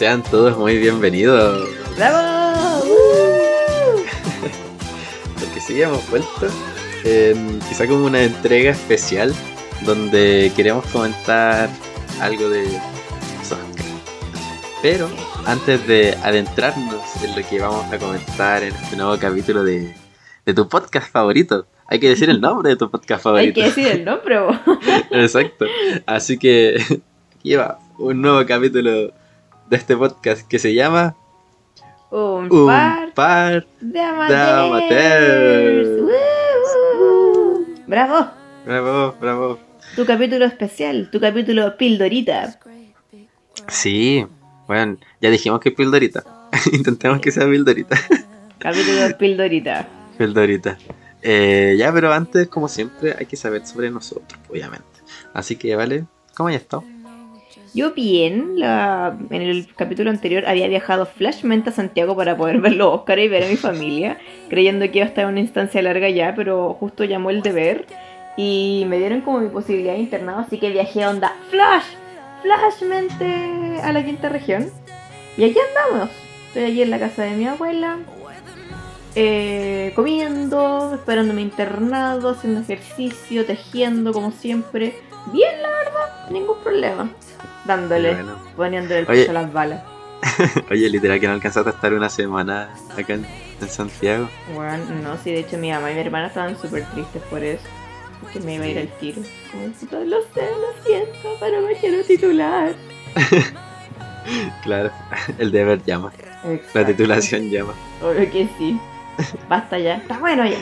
Sean todos muy bienvenidos. ¡Bravo! Porque sí, hemos vuelto. en quizá como una entrega especial donde queremos comentar algo de los Oscar. Pero antes de adentrarnos en lo que vamos a comentar en este nuevo capítulo de, de tu podcast favorito, hay que decir el nombre de tu podcast Hay favorito. que decir el nombre. Exacto. Así que lleva un nuevo capítulo de este podcast que se llama Un, Un par par de amateurs. ¡Bravo! Bravo, bravo. Tu capítulo especial, tu capítulo pildorita. Sí, bueno, ya dijimos que es pildorita. Intentemos que sea pildorita. Capítulo pildorita. pildorita. Eh, ya, pero antes, como siempre, hay que saber sobre nosotros, obviamente. Así que, ¿vale? ¿Cómo has estado? Yo bien, la- en el capítulo anterior había viajado flashmente a Santiago para poder ver los Oscar y ver a mi familia, creyendo que iba a estar en una instancia larga ya, pero justo llamó el deber y me dieron como mi posibilidad de internado, así que viajé onda flash, flashmente a la quinta región. Y aquí andamos. Estoy allí en la casa de mi abuela, eh, comiendo, esperando mi internado, haciendo ejercicio, tejiendo como siempre. Bien, la verdad, ningún problema. Dándole, Bueno. poniéndole el Oye. pecho a las balas. Oye, literal que no alcanzaste a estar una semana acá en, en Santiago. Bueno, no, sí, de hecho mi mamá y mi hermana estaban súper tristes por eso. Que me iba a ir al tiro. Como, lo sé, lo siento, pero me quiero titular. Claro, el deber llama. La titulación llama. Obvio que sí. Basta ya. Está bueno ya.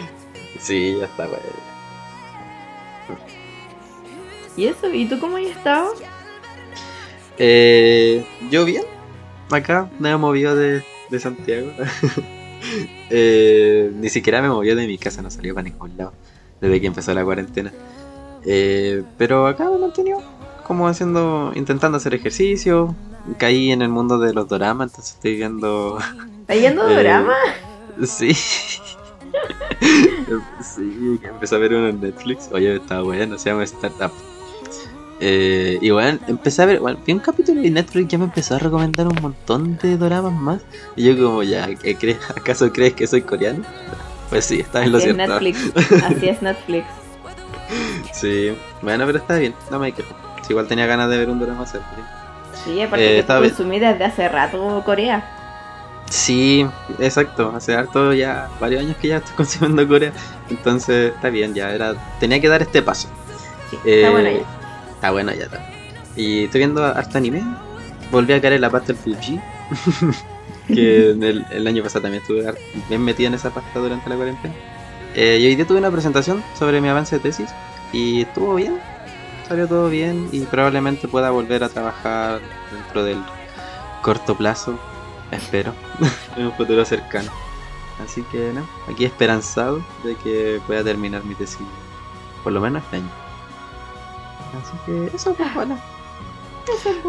Sí, ya está, güey. ¿Y eso? ¿Y tú cómo has estado? Eh, yo bien, acá me he movido de, de Santiago. Eh, ni siquiera me movió de mi casa, no salió para ningún lado desde que empezó la cuarentena. Eh, pero acá me he mantenido como haciendo, intentando hacer ejercicio. Caí en el mundo de los doramas, entonces estoy viendo. ¿Estás yendo Eh, drama? Sí. sí, empecé a ver uno en Netflix. Oye, estaba bueno, se llama Startup. Eh, y bueno, empecé a ver, bueno, vi un capítulo y Netflix ya me empezó a recomendar un montón de doramas más. Y yo como ya, ¿qué crees? ¿acaso crees que soy coreano? Pues sí, estás en lo cierto. Netflix. Así es Netflix. Sí, bueno, pero está bien, no me quejo. Si igual tenía ganas de ver un drama serio. Sí, aparte Eh, que está consumí desde hace rato Corea. Sí, exacto. Hace harto ya, varios años que ya estoy consumiendo Corea. Entonces está bien, ya era. Tenía que dar este paso. Sí, Eh, está bueno ya. Está bueno ya está. Y estoy viendo harto anime. Volví a caer en la pasta del Fuji. que el, el año pasado también estuve bien metido en esa pasta durante la cuarentena. Eh, y hoy día tuve una presentación sobre mi avance de tesis. Y estuvo bien. Salió todo bien. Y probablemente pueda volver a trabajar dentro del corto plazo. Espero. en un futuro cercano. Así que no, aquí esperanzado de que pueda terminar mi tesis. Por lo menos este año. Así que eso pues bueno.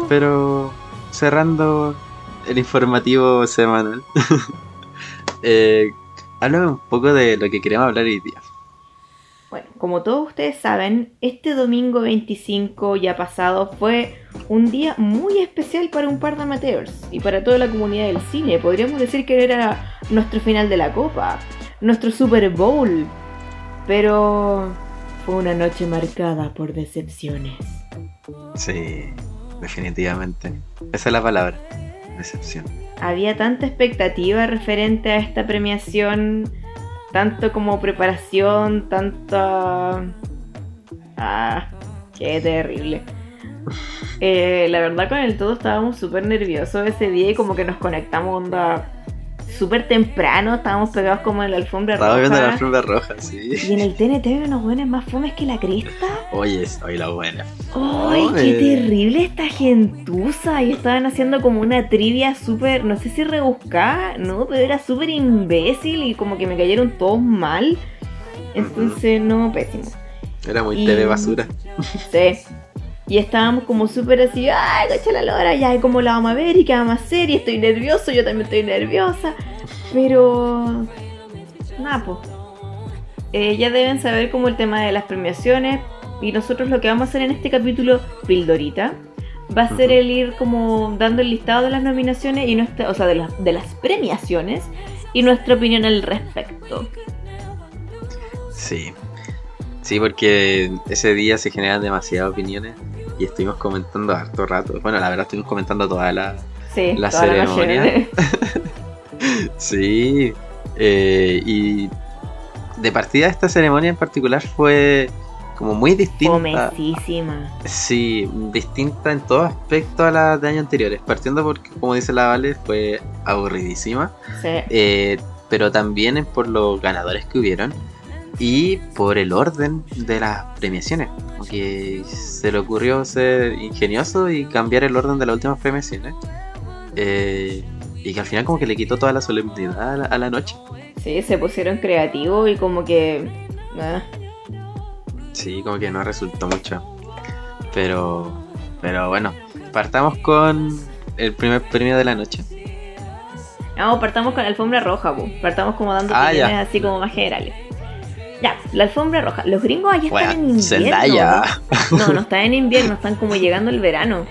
Pero cerrando el informativo semanal, eh, háblame un poco de lo que queremos hablar hoy día. Bueno, como todos ustedes saben, este domingo 25 ya pasado fue un día muy especial para un par de amateurs y para toda la comunidad del cine. Podríamos decir que era nuestro final de la copa, nuestro Super Bowl. Pero fue una noche marcada por decepciones. Sí, definitivamente. Esa es la palabra. Decepción. Había tanta expectativa referente a esta premiación, tanto como preparación, tanta... Ah, qué terrible. Eh, la verdad con el todo estábamos súper nerviosos ese día y como que nos conectamos onda súper temprano, estábamos pegados como en la alfombra Estaba viendo la roja. alfombra roja, sí. Y en el TNT hay unos buenos más fomes que la cresta. Oye, es hoy la buena. ¡Ay, qué terrible esta gentuza! Y estaban haciendo como una trivia súper, no sé si rebuscada, no, pero era súper imbécil y como que me cayeron todos mal. Entonces, no, pésimo. Era muy Y- TV basura. Sí. Y estábamos como súper así, ¡ay, coche la lora! Ya, ¿y cómo la vamos a ver? ¿Y qué vamos a hacer? Y estoy nervioso, yo también estoy nerviosa. Pero... Nada, pues. Eh, ya deben saber como el tema de las premiaciones. Y nosotros lo que vamos a hacer en este capítulo, Pildorita, va a ser el ir como dando el listado de las nominaciones y nuestra, o sea, de las, de las premiaciones y nuestra opinión al respecto. Sí. Sí, porque ese día se generan demasiadas opiniones y estuvimos comentando harto rato. Bueno, la verdad estuvimos comentando toda la... Sí, La toda ceremonia. noche. Sí. eh, y de partida esta ceremonia en particular fue como muy distinta. Fomecísima. Sí, distinta en todo aspecto a las de años anteriores. Partiendo porque, como dice la Vale, fue aburridísima. Sí. eh, pero también es por los ganadores que hubieron y por el orden de las premiaciones. Que se le ocurrió ser ingenioso y cambiar el orden de las últimas premiaciones. Eh, y que al final como que le quitó toda la solemnidad a la, a la noche. Sí, se pusieron creativos y como que... ah, Sí, como que no resultó mucho. Pero, pero bueno, partamos con el primer premio de la noche. No, partamos con la alfombra roja, po. partamos como dando Ah, opiniones así como más generales. Ya, la alfombra roja. Los gringos allá están en invierno. Zendaya. ¿no? No, no están en invierno, están como llegando el verano.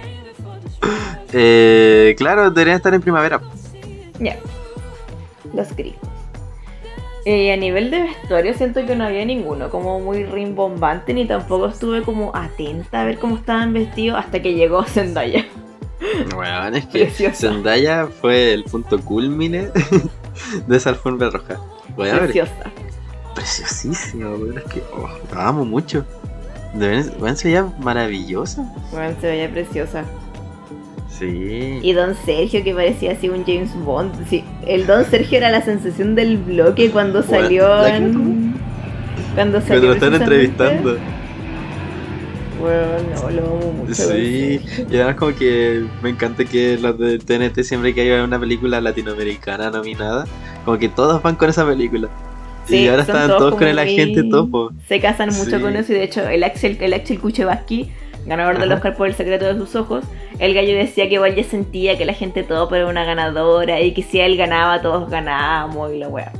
Eh, claro, deberían estar en primavera. Ya. Los gringos. Eh, a nivel de vestuario siento que no había ninguno como muy rimbombante ni tampoco estuve como atenta a ver cómo estaban vestidos hasta que llegó Zendaya. Bueno, es que Preciosa. Zendaya fue el punto culmine de esa alfombra roja. Bueno, a ver, Preciosa. preciosísimo, weón, es que oh, la amo mucho. De weón, se veía maravillosa. Bueno, se veía preciosa. Sí. Y Don Sergio que parecía así un James Bond. Sí, el Don Sergio era la sensación del bloque cuando Bueno, salió en... Cuando Cuando salió lo están entrevistando. Bueno, no, lo amo mucho. Sí, y además como que me encanta que los de TNT siempre que hay una película latinoamericana nominada, como que todos van con esa película. Sí, y ahora estaban todos todos con el agente topo. Se casan mucho Sí. con eso y de hecho el Axel, el Axel Kuchevaski, ganador del. Oscar por El secreto de sus ojos, el gallo decía que igual ya sentía que la gente topo era una ganadora y que si él ganaba todos ganábamos y la wea.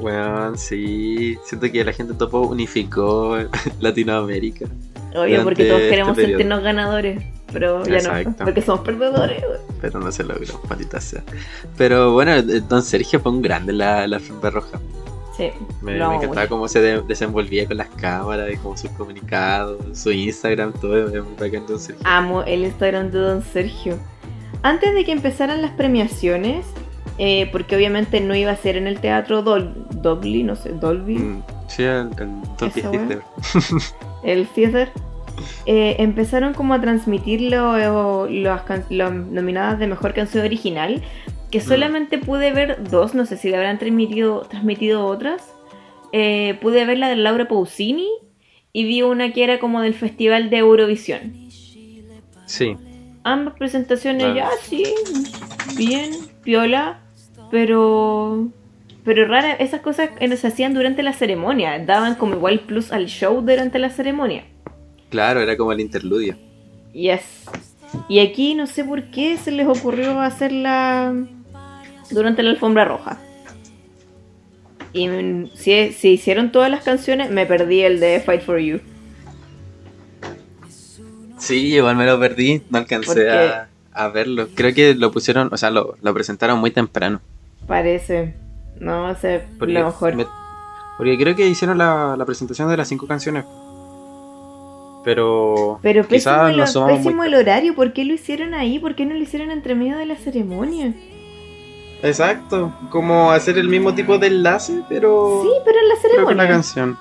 Bueno, sí, siento que la gente topo unificó Latinoamérica. Obvio, porque todos este queremos sentirnos ganadores, pero ya no, porque somos perdedores. Pero no se logró, maldita sea. Pero bueno, Don Sergio fue un grande la, la roja. Sí, Me, encantaba cómo se de- desenvolvía con las cámaras y como sus comunicados, su Instagram, todo es muy bacán Don Sergio. Amo el Instagram de Don Sergio. Antes de que empezaran las premiaciones, eh, porque obviamente no iba a ser en el teatro Dol Dolby, no sé, Dolby, Mm, Sí, el, el Theater. el theater, eh, empezaron como a transmitir lo- las can- las nominadas de mejor canción original, que Mm. solamente pude ver dos, no sé si le habrán transmitido, transmitido otras. Eh, pude ver la de Laura Pausini y vi una que era como del Festival de Eurovisión. Sí, Ambas presentaciones Claro. ya, sí, bien, piola, pero pero rara, esas cosas eh, se hacían durante la ceremonia, daban como igual plus al show durante la ceremonia. claro, era como el interludio. Yes. Y aquí no sé por qué se les ocurrió hacerla durante la alfombra roja. Y si, si hicieron todas las canciones, me perdí el de Fight for You. Sí, igual me lo perdí, no alcancé a, a verlo. Creo que lo pusieron, o sea, lo, lo presentaron muy temprano. Parece. No sé, Porque, lo mejor. me- porque creo que hicieron la, la presentación de las cinco canciones. Pero, Pero pésimo, el, pésimo muy... el horario, ¿por qué lo hicieron ahí? ¿Por qué no lo hicieron entre medio de la ceremonia? Exacto, como hacer el mismo tipo de enlace, pero... Sí, pero en la pero con la ceremonia. canción.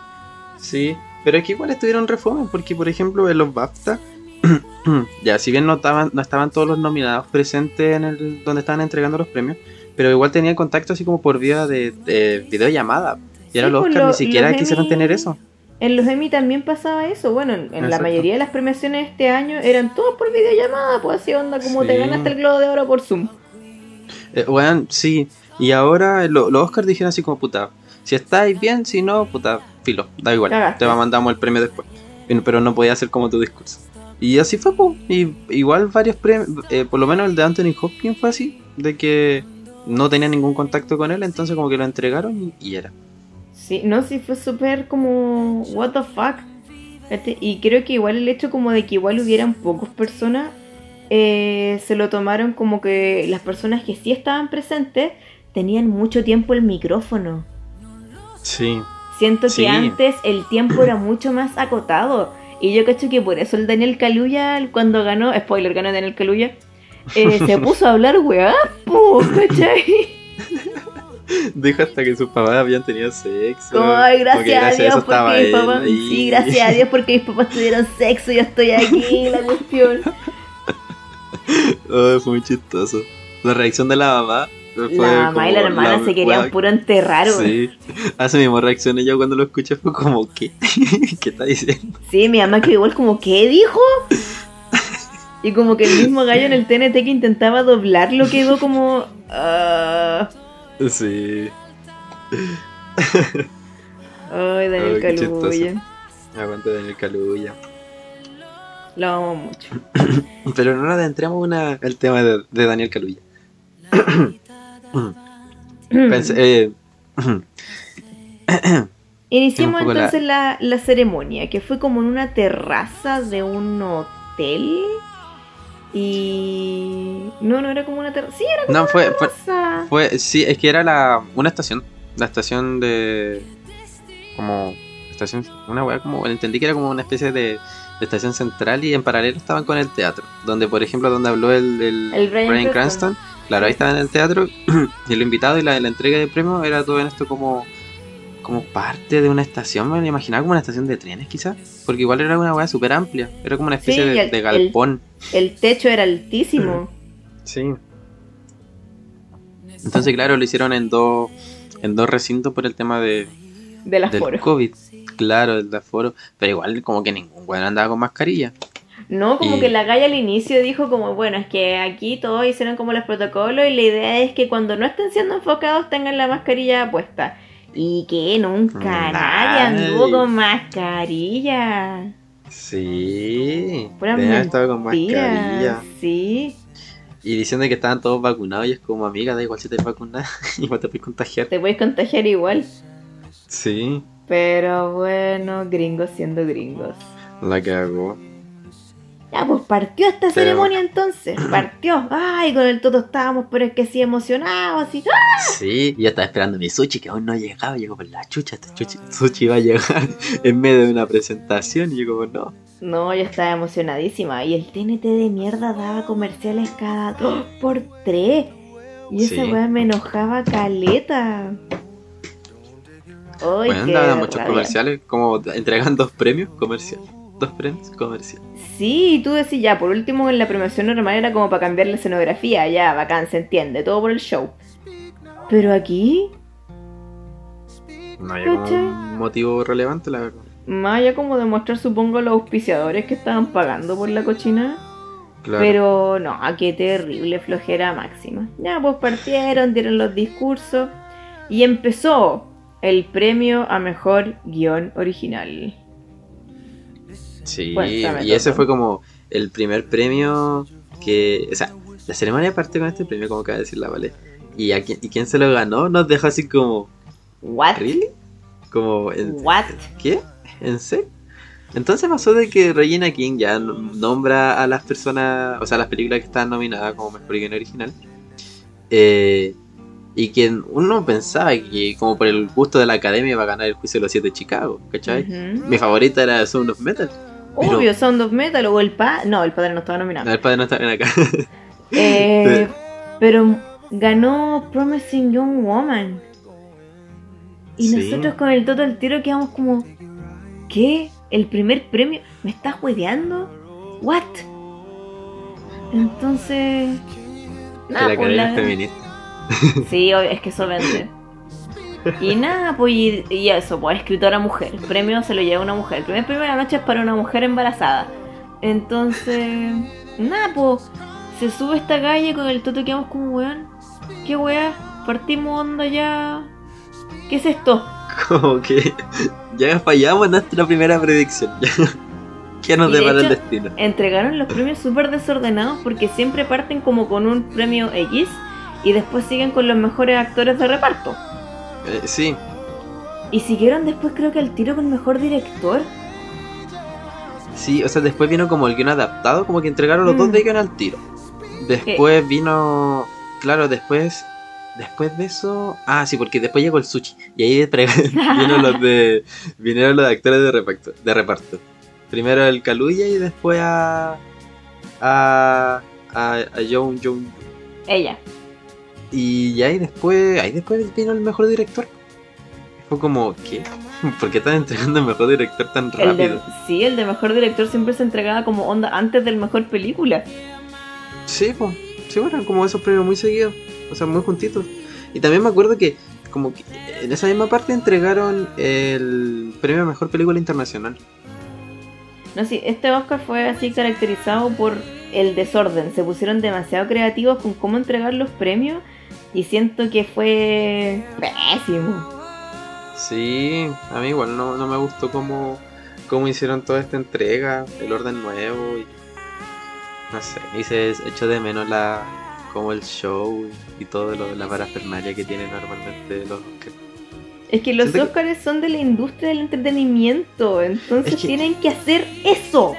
Sí, pero es que igual estuvieron reformas, porque por ejemplo en los BAFTA, ya si bien no estaban, no estaban todos los nominados presentes en el donde estaban entregando los premios, pero igual tenían contacto así como por vía de, de videollamada. Y ahora Sí, los pues, Oscar lo- ni siquiera quisieron Emmy- tener eso. En los Emmy también pasaba eso. Bueno, en, en la mayoría de las premiaciones de este año eran todos por videollamada, pues así onda como te Sí. ganaste el globo de oro por Zoom. Eh, weón, sí. Y ahora lo- los Oscars dijeron así como puta. Si estáis bien, si no, puta, filo, da igual. Cagaste. Te mandamos el premio después. Pero- no podía hacer como tu discurso. Y así fue, po. Y igual varios premios, eh, por lo menos el de Anthony Hopkins fue así, de que no tenía ningún contacto con él, entonces como que lo entregaron y, y era. Sí, no, sí fue súper como, what the fuck. Este, Y creo que igual el hecho como de que igual hubieran pocas personas eh, se lo tomaron como que las personas que sí estaban presentes tenían mucho tiempo el micrófono. Sí. Siento Sí. que antes el tiempo era mucho más acotado. Y yo cacho que por eso el Daniel Caluya, cuando ganó, spoiler, ganó Daniel Caluya, eh, se puso a hablar weá, ¿cachai? Dijo hasta que sus papás habían tenido sexo. Ay, gracias a Dios porque mis papás, sí, gracias a Dios porque mis papás tuvieron sexo, yo estoy aquí, la cuestión. Oh, fue muy chistoso. La reacción de la mamá fue La mamá y la hermana la- se querían puro enterrar, weón. Sí. Hace mismo reaccioné yo cuando lo escuché fue como ¿qué? ¿Qué está diciendo? Sí, mi mamá que igual como, ¿qué dijo? Y como que el mismo gallo en el TNT que intentaba doblarlo quedó como... ah. Sí. Ay, Daniel Caluya. Aguante Daniel Caluya. Lo amo mucho. Pero no nos adentremos una el tema de, de Daniel Caluya. Pensé, eh, Iniciamos la- entonces la... La, ceremonia, que fue como en una terraza de un hotel. Y... No, no era como una terraza. Sí, era como no, fue, una fue, terraza. fue, sí, es que era la, una estación, la estación de, como, estación, una weá como, entendí que era como una especie de, estación central y en paralelo estaban con el teatro, donde por ejemplo donde habló el, el, El Bryan Bryan Cranston. Cranston, claro, ahí estaba en el teatro y lo invitado y la, la entrega de premios era todo en esto como, como parte de una estación, me lo imaginaba como una estación de trenes quizás, porque igual era una weá súper amplia, era como una especie Sí, de, el- de el- galpón. El techo era altísimo. Sí. Entonces, claro, lo hicieron en dos en dos recintos por el tema de, De las del. COVID. Claro, el de aforo. Pero igual, como que ningún weón andaba con mascarilla. No, como Y- que la galla al inicio dijo como, bueno, es que aquí todos hicieron como los protocolos y la idea es que cuando no estén siendo enfocados tengan la mascarilla puesta. Y que nunca nadie Nadie. anduvo con mascarilla. Sí. Pura con mascarilla. Sí, Y diciendo que estaban todos vacunados y es como, amiga, da igual si te vacunas, igual te puedes contagiar. te puedes contagiar igual. Sí, Pero bueno, gringos siendo gringos. la cagó. Ya, pues partió esta Pero- ceremonia entonces. Partió. Ay, con el todo estábamos, pero es que sí emocionados, así. ¡ah! Sí, yo estaba esperando mi sushi que aún no llegaba. Llegó por la chucha, este sushi va a llegar en medio de una presentación. Y yo como, no. No, yo estaba emocionadísima. Y el TNT de mierda daba comerciales cada dos por tres. Y esa Sí. weá me enojaba caleta. Ay, Bueno, andaban muchos rabia. comerciales, como entregan dos premios comerciales. Dos premios comerciales. Sí, y tú decís ya, por último en la premiación normal era como para cambiar la escenografía, ya, bacán, se entiende, todo por el show. Pero aquí, No hay un motivo relevante, la verdad. más allá como demostrar supongo a los auspiciadores que estaban pagando por la cochina. Claro. Pero no, qué terrible flojera máxima. Ya, pues partieron, dieron los discursos y empezó el premio a mejor guion original. Sí, Cuéntame, y ese fue como el primer premio que. O sea, la ceremonia parte con este premio, como acaba de decir la Vale. Y, a quién, y quién se lo ganó nos dejó así como. What? ¿Really? Como. ¿en- What? ¿Qué? ¿En serio? Entonces pasó de que Regina King ya nombra a las personas, o sea, las películas que estaban nominadas como mejor guion original. Eh, y que uno pensaba que, como por el gusto de la academia, iba a ganar el juicio de los siete de Chicago, ¿cachai? Mi favorita era Sound of Metal. Pero- Obvio, Sound of Metal o el pa... No, el padre no estaba nominado. A ver, padre no está bien acá. Eh, pero ganó Promising Young Woman. Y Sí. nosotros con el Toto al tiro quedamos como, ¿qué? ¿El primer premio? ¿Me estás hueveando? ¿What? Entonces... que nada, la pues, academia la- es feminista. Sí, obvio, es que eso vende. Y nada, pues y, y eso, pues escritora mujer. El premio se lo lleva una mujer. El primer premio de la noche es para una mujer embarazada. Entonces, nada, pues se sube esta calle con el toto que vamos como weón. ¿Qué weá? Partimos onda ya. ¿Qué es esto? Como que ya fallamos nuestra primera predicción. ¿Qué nos Y de depara el destino? Entregaron los premios súper desordenados porque siempre parten como con un premio X y después siguen con los mejores actores de reparto. Eh, sí, Y siguieron después creo que al tiro con mejor director. Sí, o sea, después vino como el guion adaptado, como que entregaron los dos Mm. de guion al tiro. Después vino, claro, después, después de eso, ah, sí, porque después llegó el sushi y ahí vino los de, vinieron los de actores de reparto, de reparto. Primero el Kaluuya y después a, a, a, a Young Young. Ella. Y ahí después, ahí después vino el mejor director. Fue como, ¿qué? ¿Por qué están entregando el mejor director tan El de, rápido? sí, el de mejor director siempre se entregaba como onda antes del mejor película. Sí, pues. Sí, bueno, como esos premios muy seguidos. O sea, muy juntitos. Y también me acuerdo que, como que en esa misma parte entregaron el premio a mejor película internacional. No, sí, este Oscar fue así caracterizado por el desorden. Se pusieron demasiado creativos con cómo entregar los premios y siento que fue pésimo. Sí, a mí igual no, no me gustó cómo, cómo hicieron toda esta entrega, el orden nuevo y. No sé, y se echó de menos la como el show y todo lo, la parafernalia que tienen normalmente los Oscars. Es que los Siento que- Oscars son de la industria del entretenimiento, entonces Es que- tienen que hacer eso.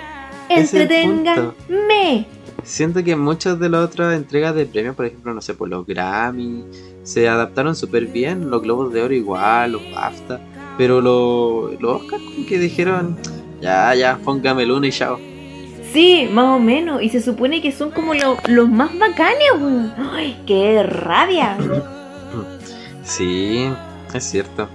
Entreténganme. Siento que muchas de las otras entregas de premios, por ejemplo, no sé, por los Grammy, se adaptaron súper bien, los Globos de Oro igual, los BAFTA, pero lo- los Oscars como que dijeron, ya, ya, póngame el uno y chao. Sí, más o menos. Y se supone que son como lo- los más bacanes, weón. ¡Ay, qué rabia! Sí, es cierto.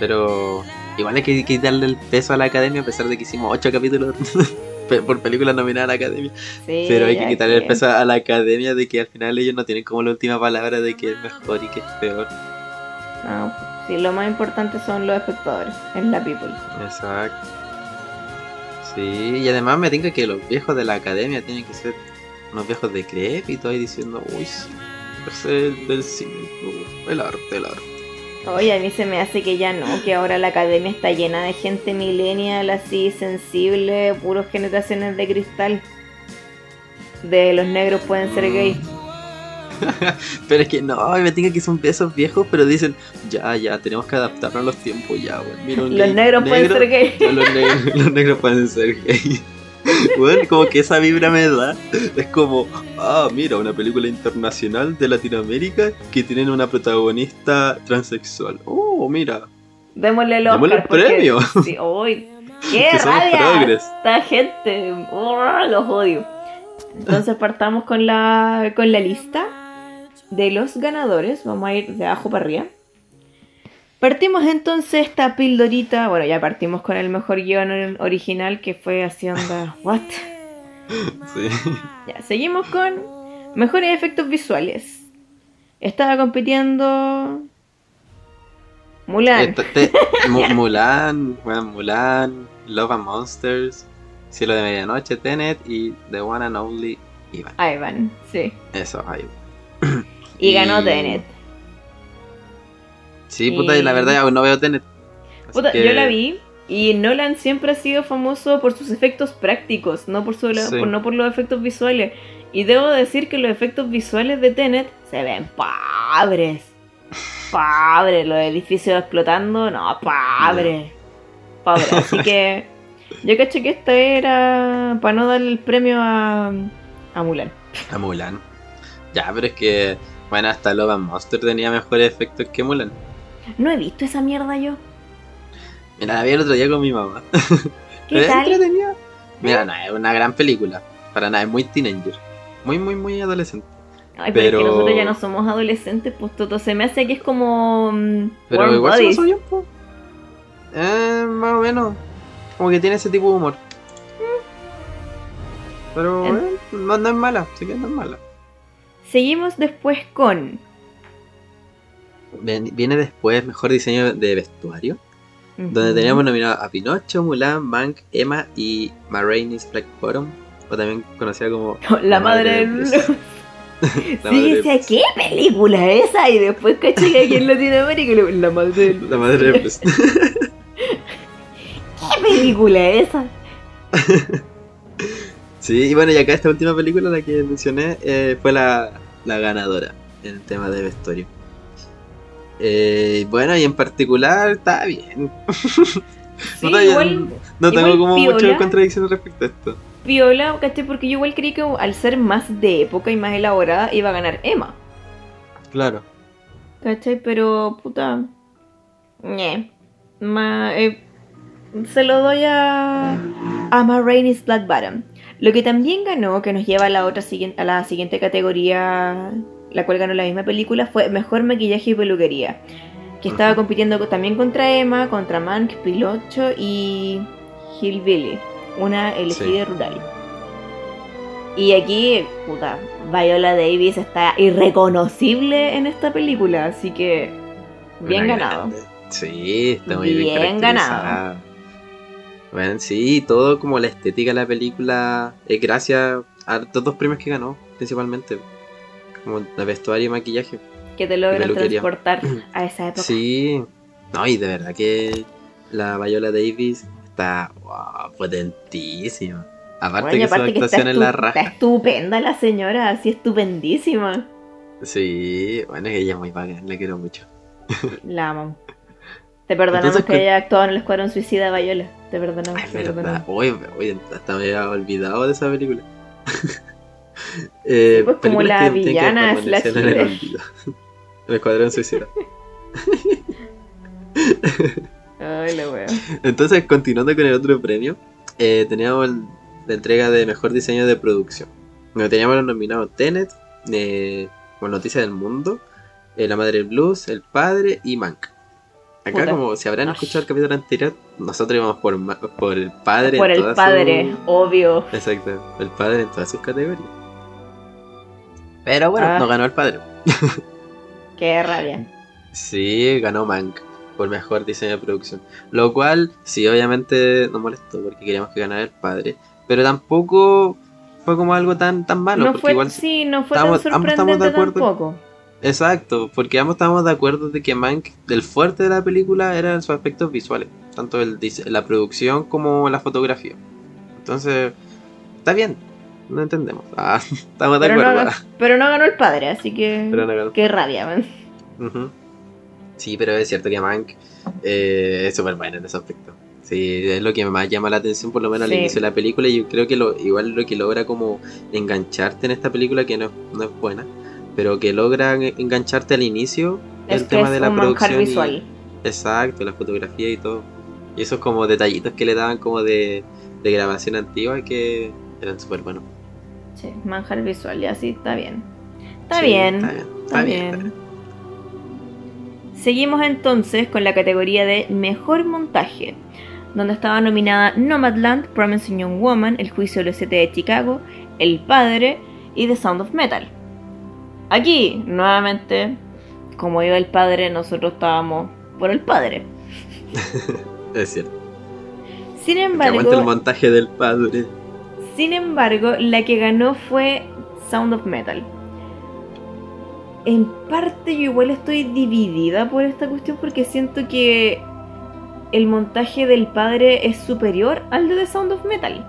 Pero igual hay que quitarle el peso a la academia a pesar de que hicimos ocho capítulos pe- por película nominada a la academia. Sí, Pero hay que quitarle el peso a la academia de que al final ellos no tienen como la última palabra de que es mejor y que es peor. No, sí, lo más importante son los espectadores, es la people. Exacto. Sí, y además me tinca que los viejos de la academia tienen que ser unos viejos decrépitos ahí diciendo, uy, sí, es el del cine, el arte, el arte. Oye, a mí se me hace que ya no, que ahora la academia está llena de gente millennial así, sensible, puros generaciones de cristal. De los negros pueden ser gays. Pero es que no, me tinca que son esos viejos, pero dicen, ya, ya, tenemos que adaptarnos a los tiempos, ya, un Los negros pueden ser gays. ya, los, negros, los negros pueden ser gay. Bueno, como que esa vibra me da. Es como, ah, mira, una película internacional de Latinoamérica que tienen una protagonista transexual. Oh, mira, Démosle el Démosle el porque- premio. Sí, uy, ¡Qué Que rabia! Esta gente, oh, los odio. Entonces partamos con la, con la lista de los ganadores. Vamos a ir de abajo para arriba. Partimos entonces esta pildorita. Bueno, ya partimos con el mejor guion original que fue así onda. ¿What? sí. Ya, seguimos con mejores efectos visuales. Estaba compitiendo. Mulan. Eh, te- te- Mu- Mulan, Mulan, Love and Monsters, Cielo de Medianoche, Tenet y The One and Only Ivan. Ivan, sí. Eso. Y Y- ganó Tenet. Sí, puta, y la verdad aún no veo Tenet. Puta, que- yo la vi y Nolan siempre ha sido famoso por sus efectos prácticos, no por, su- Sí. por- no por los efectos visuales. Y debo decir que los efectos visuales de Tenet se ven pobres. Pobres, los edificios explotando, no, pobres. Pobres, así que yo caché que esta era para no darle el premio a, a Mulan. A Mulan. Ya, pero es que, bueno, hasta Love and Monster tenía mejores efectos que Mulan. No he visto esa mierda yo. Mira, la vi el otro día con mi mamá. ¿Qué tal? entretenida. Mira, no, es una gran película. Para nada, es muy teenager. Muy, muy, muy adolescente. Ay, pero, es que Pero- nosotros ya no somos adolescentes, pues todo se me hace que es como mm, Pero Warm igual se Bodies. pasó bien, po. Eh, más o menos. Como que tiene ese tipo de humor. Pero En- eh, no, no es mala, sí que no es mala. Seguimos después con Viene después mejor diseño de vestuario. Donde teníamos nominado a Pinocho, Mulan, Mank, Emma y Ma Rainey's Black Bottom. O también conocida como la, madre del Blues. blues. La Sí, madre decía, ¿qué película es esa? Y después caché que aquí en Latinoamérica la madre del. La madre del. ¿Qué película es esa? Sí, y bueno, y acá esta última película, la que mencioné, eh, fue la, la ganadora en el tema de vestuario. Eh, bueno, y en particular está bien. Sí, no, todavía igual, no tengo igual como piola. muchas contradicciones respecto a esto. viola, ¿cachai? Porque yo igual creí que al ser más de época y más elaborada iba a ganar Emma. Claro. ¿Cachai? Pero, puta. ñe. Ma, eh, se lo doy a. A Ma Rainey's Black Bottom. Lo que también ganó, que nos lleva a la otra a la siguiente categoría, la cual ganó la misma película, fue Mejor Maquillaje y Peluquería. Que estaba compitiendo co- también contra Emma, contra Mank, Pilocho y Hillbilly, una elegida rural. Y aquí, puta, Viola Davis está irreconocible en esta película, así que bien Una ganado. grande. Sí, está muy bien, Bien caracterizada. Bueno, sí, todo como la estética de la película es gracias a estos dos premios que ganó, principalmente. Como de vestuario y maquillaje. Que te logran transportar a esa época. Sí, no, y de verdad que la Viola Davis está wow, potentísima. Aparte Bueno, que su aparte que está, actuación en la estu- está raja. estupenda la señora, así estupendísima. Sí, bueno, ella es muy bacán, la quiero mucho. La amo. Te perdonamos Entonces, que ¿qué- haya actuado en el Escuadrón Suicida Viola. Te perdonamos. Es te verdad. perdonamos. Uy, hasta me había olvidado de esa película. eh, Sí, pues, como la villana permanecer slash en el olvido. El Escuadrón Suicida. Ay, la wea. Entonces, continuando con el otro premio, eh, teníamos la entrega de mejor diseño de producción. Donde teníamos los nominados Tenet, eh, Noticias del Mundo, eh, La Madre Blues, El Padre y Mank. Acá, Puta. como si habrán Ay. escuchado el capítulo anterior, nosotros íbamos por, por El Padre. en Por el todas padre, sus- obvio. Exacto, el padre en todas sus categorías. Pero bueno, Ah. no ganó el padre. Qué rabia. Sí, ganó Mank por mejor diseño de producción. Lo cual, sí, obviamente nos molestó porque queríamos que ganara el padre. Pero tampoco fue como algo tan, tan malo. no porque fue, igual, sí, no fue tan ambos estamos de sorprendente acuerdo. tampoco. Exacto, porque ambos estábamos de acuerdo de que Mank, el fuerte de la película eran sus aspectos visuales. Tanto el la producción como la fotografía. Entonces, está bien. No entendemos. Ah, estamos de Pero no, acuerdo. pero no ganó el padre, así que. Pero no ganó. Qué rabia, man. Sí, pero es cierto que Mank eh, es súper bueno en ese aspecto. Sí, es lo que más llama la atención, por lo menos Sí. al inicio de la película. Y yo creo que lo, igual lo que logra como engancharte en esta película, que no, es- no es buena, pero que logra en- engancharte al inicio Es el tema es de la un producción. y- exacto, la fotografía y todo. Y esos como detallitos que le daban como de, de grabación antigua que eran súper buenos. Sí, manjar visual, ya sí, está bien. Está Sí, bien. Está bien. Está bien. está bien. Seguimos entonces con la categoría de Mejor Montaje, donde estaba nominada Nomadland, Promising Young Woman, El Juicio del ST de Chicago, El Padre y The Sound of Metal. Aquí, nuevamente, como iba el padre, nosotros estábamos por el padre. Es cierto. Sin aguante el embargo, montaje del padre. Sin embargo, la que ganó fue Sound of Metal. En parte yo igual estoy dividida por esta cuestión porque siento que el montaje del padre es superior al de The Sound of Metal.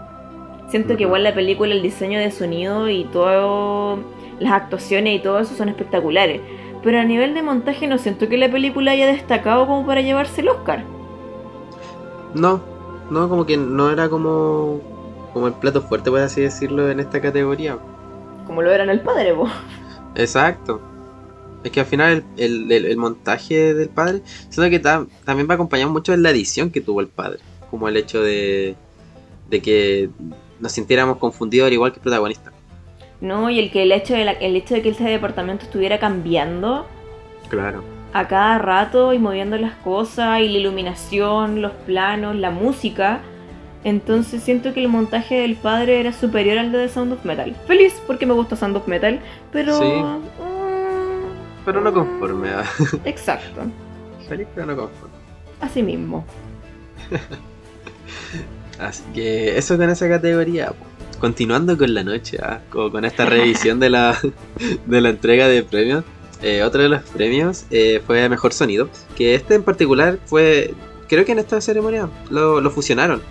Siento que igual la película, el diseño de sonido y todo, las actuaciones y todo eso son espectaculares. Pero a nivel de montaje no siento que la película haya destacado como para llevarse el Oscar. No, no, como que no era como, como el plato fuerte, por así decirlo, en esta categoría. Como lo era en el padre, po. Exacto. Es que al final el, el- el- el montaje del padre, siento que ta- también va acompañado mucho en la edición que tuvo el padre. Como el hecho de, de que nos sintiéramos confundidos al igual que el protagonista. No, y el que el hecho de la- el hecho de que ese departamento estuviera cambiando Claro. a cada rato y moviendo las cosas y la iluminación, los planos, la música. Entonces siento que el montaje del padre era superior al de Sound of Metal. Feliz porque me gusta Sound of Metal, pero... Sí. mm, Pero no conforme a... Exacto, Feliz, pero no conforme. así mismo. Así que eso con esa categoría. Continuando con la noche. Como con esta revisión de la, de la entrega de premios. eh, otro de los premios eh, fue Mejor Sonido. Que este en particular fue, creo que en esta ceremonia lo, lo fusionaron.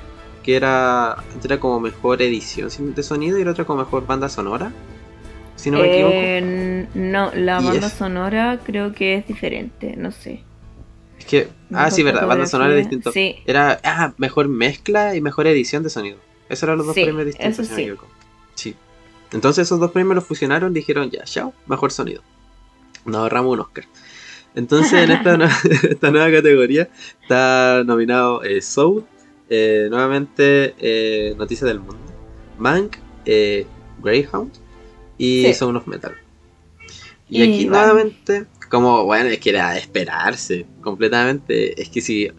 Que era, era como mejor edición de sonido y el otro como mejor banda sonora. Si no me equivoco. Eh, no, la banda es- sonora creo que es diferente, no sé. que. Ah, sí, verdad, banda sonora es distinto. Sí, Era ah, mejor mezcla y mejor edición de sonido. Esos eran los dos Sí, premios distintos, eso si no sí. me equivoco. Sí. Entonces esos dos premios los fusionaron y dijeron, ya, chao, mejor sonido. Nos ahorramos un Oscar. Entonces en esta nueva categoría está nominado eh, Soul, eh, nuevamente eh, Noticias del Mundo, Mank, eh, Greyhound y Sí. Sound of Metal. Y, Y aquí nuevamente, como bueno, es que era esperarse completamente. Es que si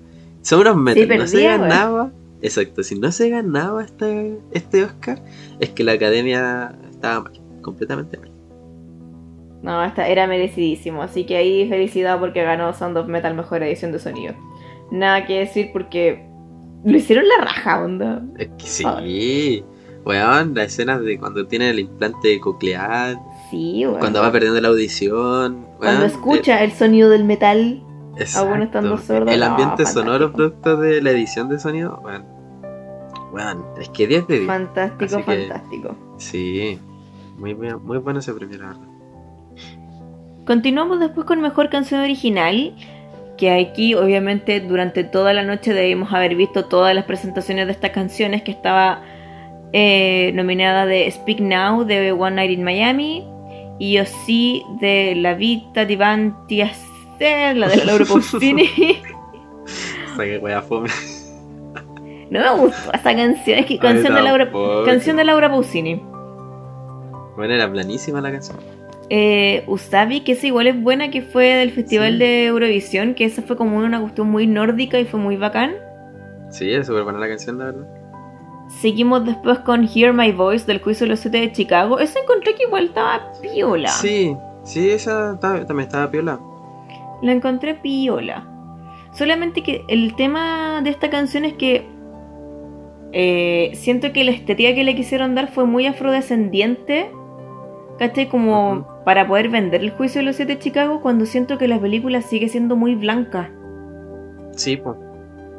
Sound of Metal no se ganaba, exacto, si no se ganaba este, este Oscar, es que la academia estaba mal, completamente mal. no, esta era merecidísimo. Así que ahí felicidad porque ganó Sound of Metal mejor edición de sonido. Nada que decir porque lo hicieron la raja, onda. Es que sí, weón, las escenas de cuando tiene el implante coclear, Sí, weón. cuando va perdiendo la audición, Cuando weón, escucha el sonido del metal. eh, aún estando sordo, El ambiente sonoro producto de la edición de sonido, weón. Weón, es que 10 de 10. Fantástico, Así que- fantástico. Sí, muy, muy bueno ese premio, la verdad. Continuamos después con mejor canción original. Que aquí, obviamente, durante toda la noche debimos haber visto todas las presentaciones de estas canciones. Que estaba eh, nominada de Speak Now de One Night in Miami. Y Yo sí de La Vita Divanti Hacer, la de la Laura Pausini. O sea, que wea fome. no me gustó esa canción. Es que A canción de Laura, canción de Laura Pausini. Bueno, era planísima la canción. Eh, Usabi, que esa igual es buena, que fue del Festival Sí. de Eurovisión, que esa fue como una cuestión muy nórdica y fue muy bacán. Sí, es súper buena la canción, la verdad. Seguimos después con Hear My Voice del juicio de los siete de Chicago. Esa encontré que igual estaba piola. Sí, sí, esa también estaba piola. La encontré piola. Solamente que el tema de esta canción es que eh, siento que la estética que le quisieron dar fue muy afrodescendiente. ¿Cachai? Como para poder vender el juicio de los siete de Chicago cuando siento que la película sigue siendo muy blanca. Sí, pues.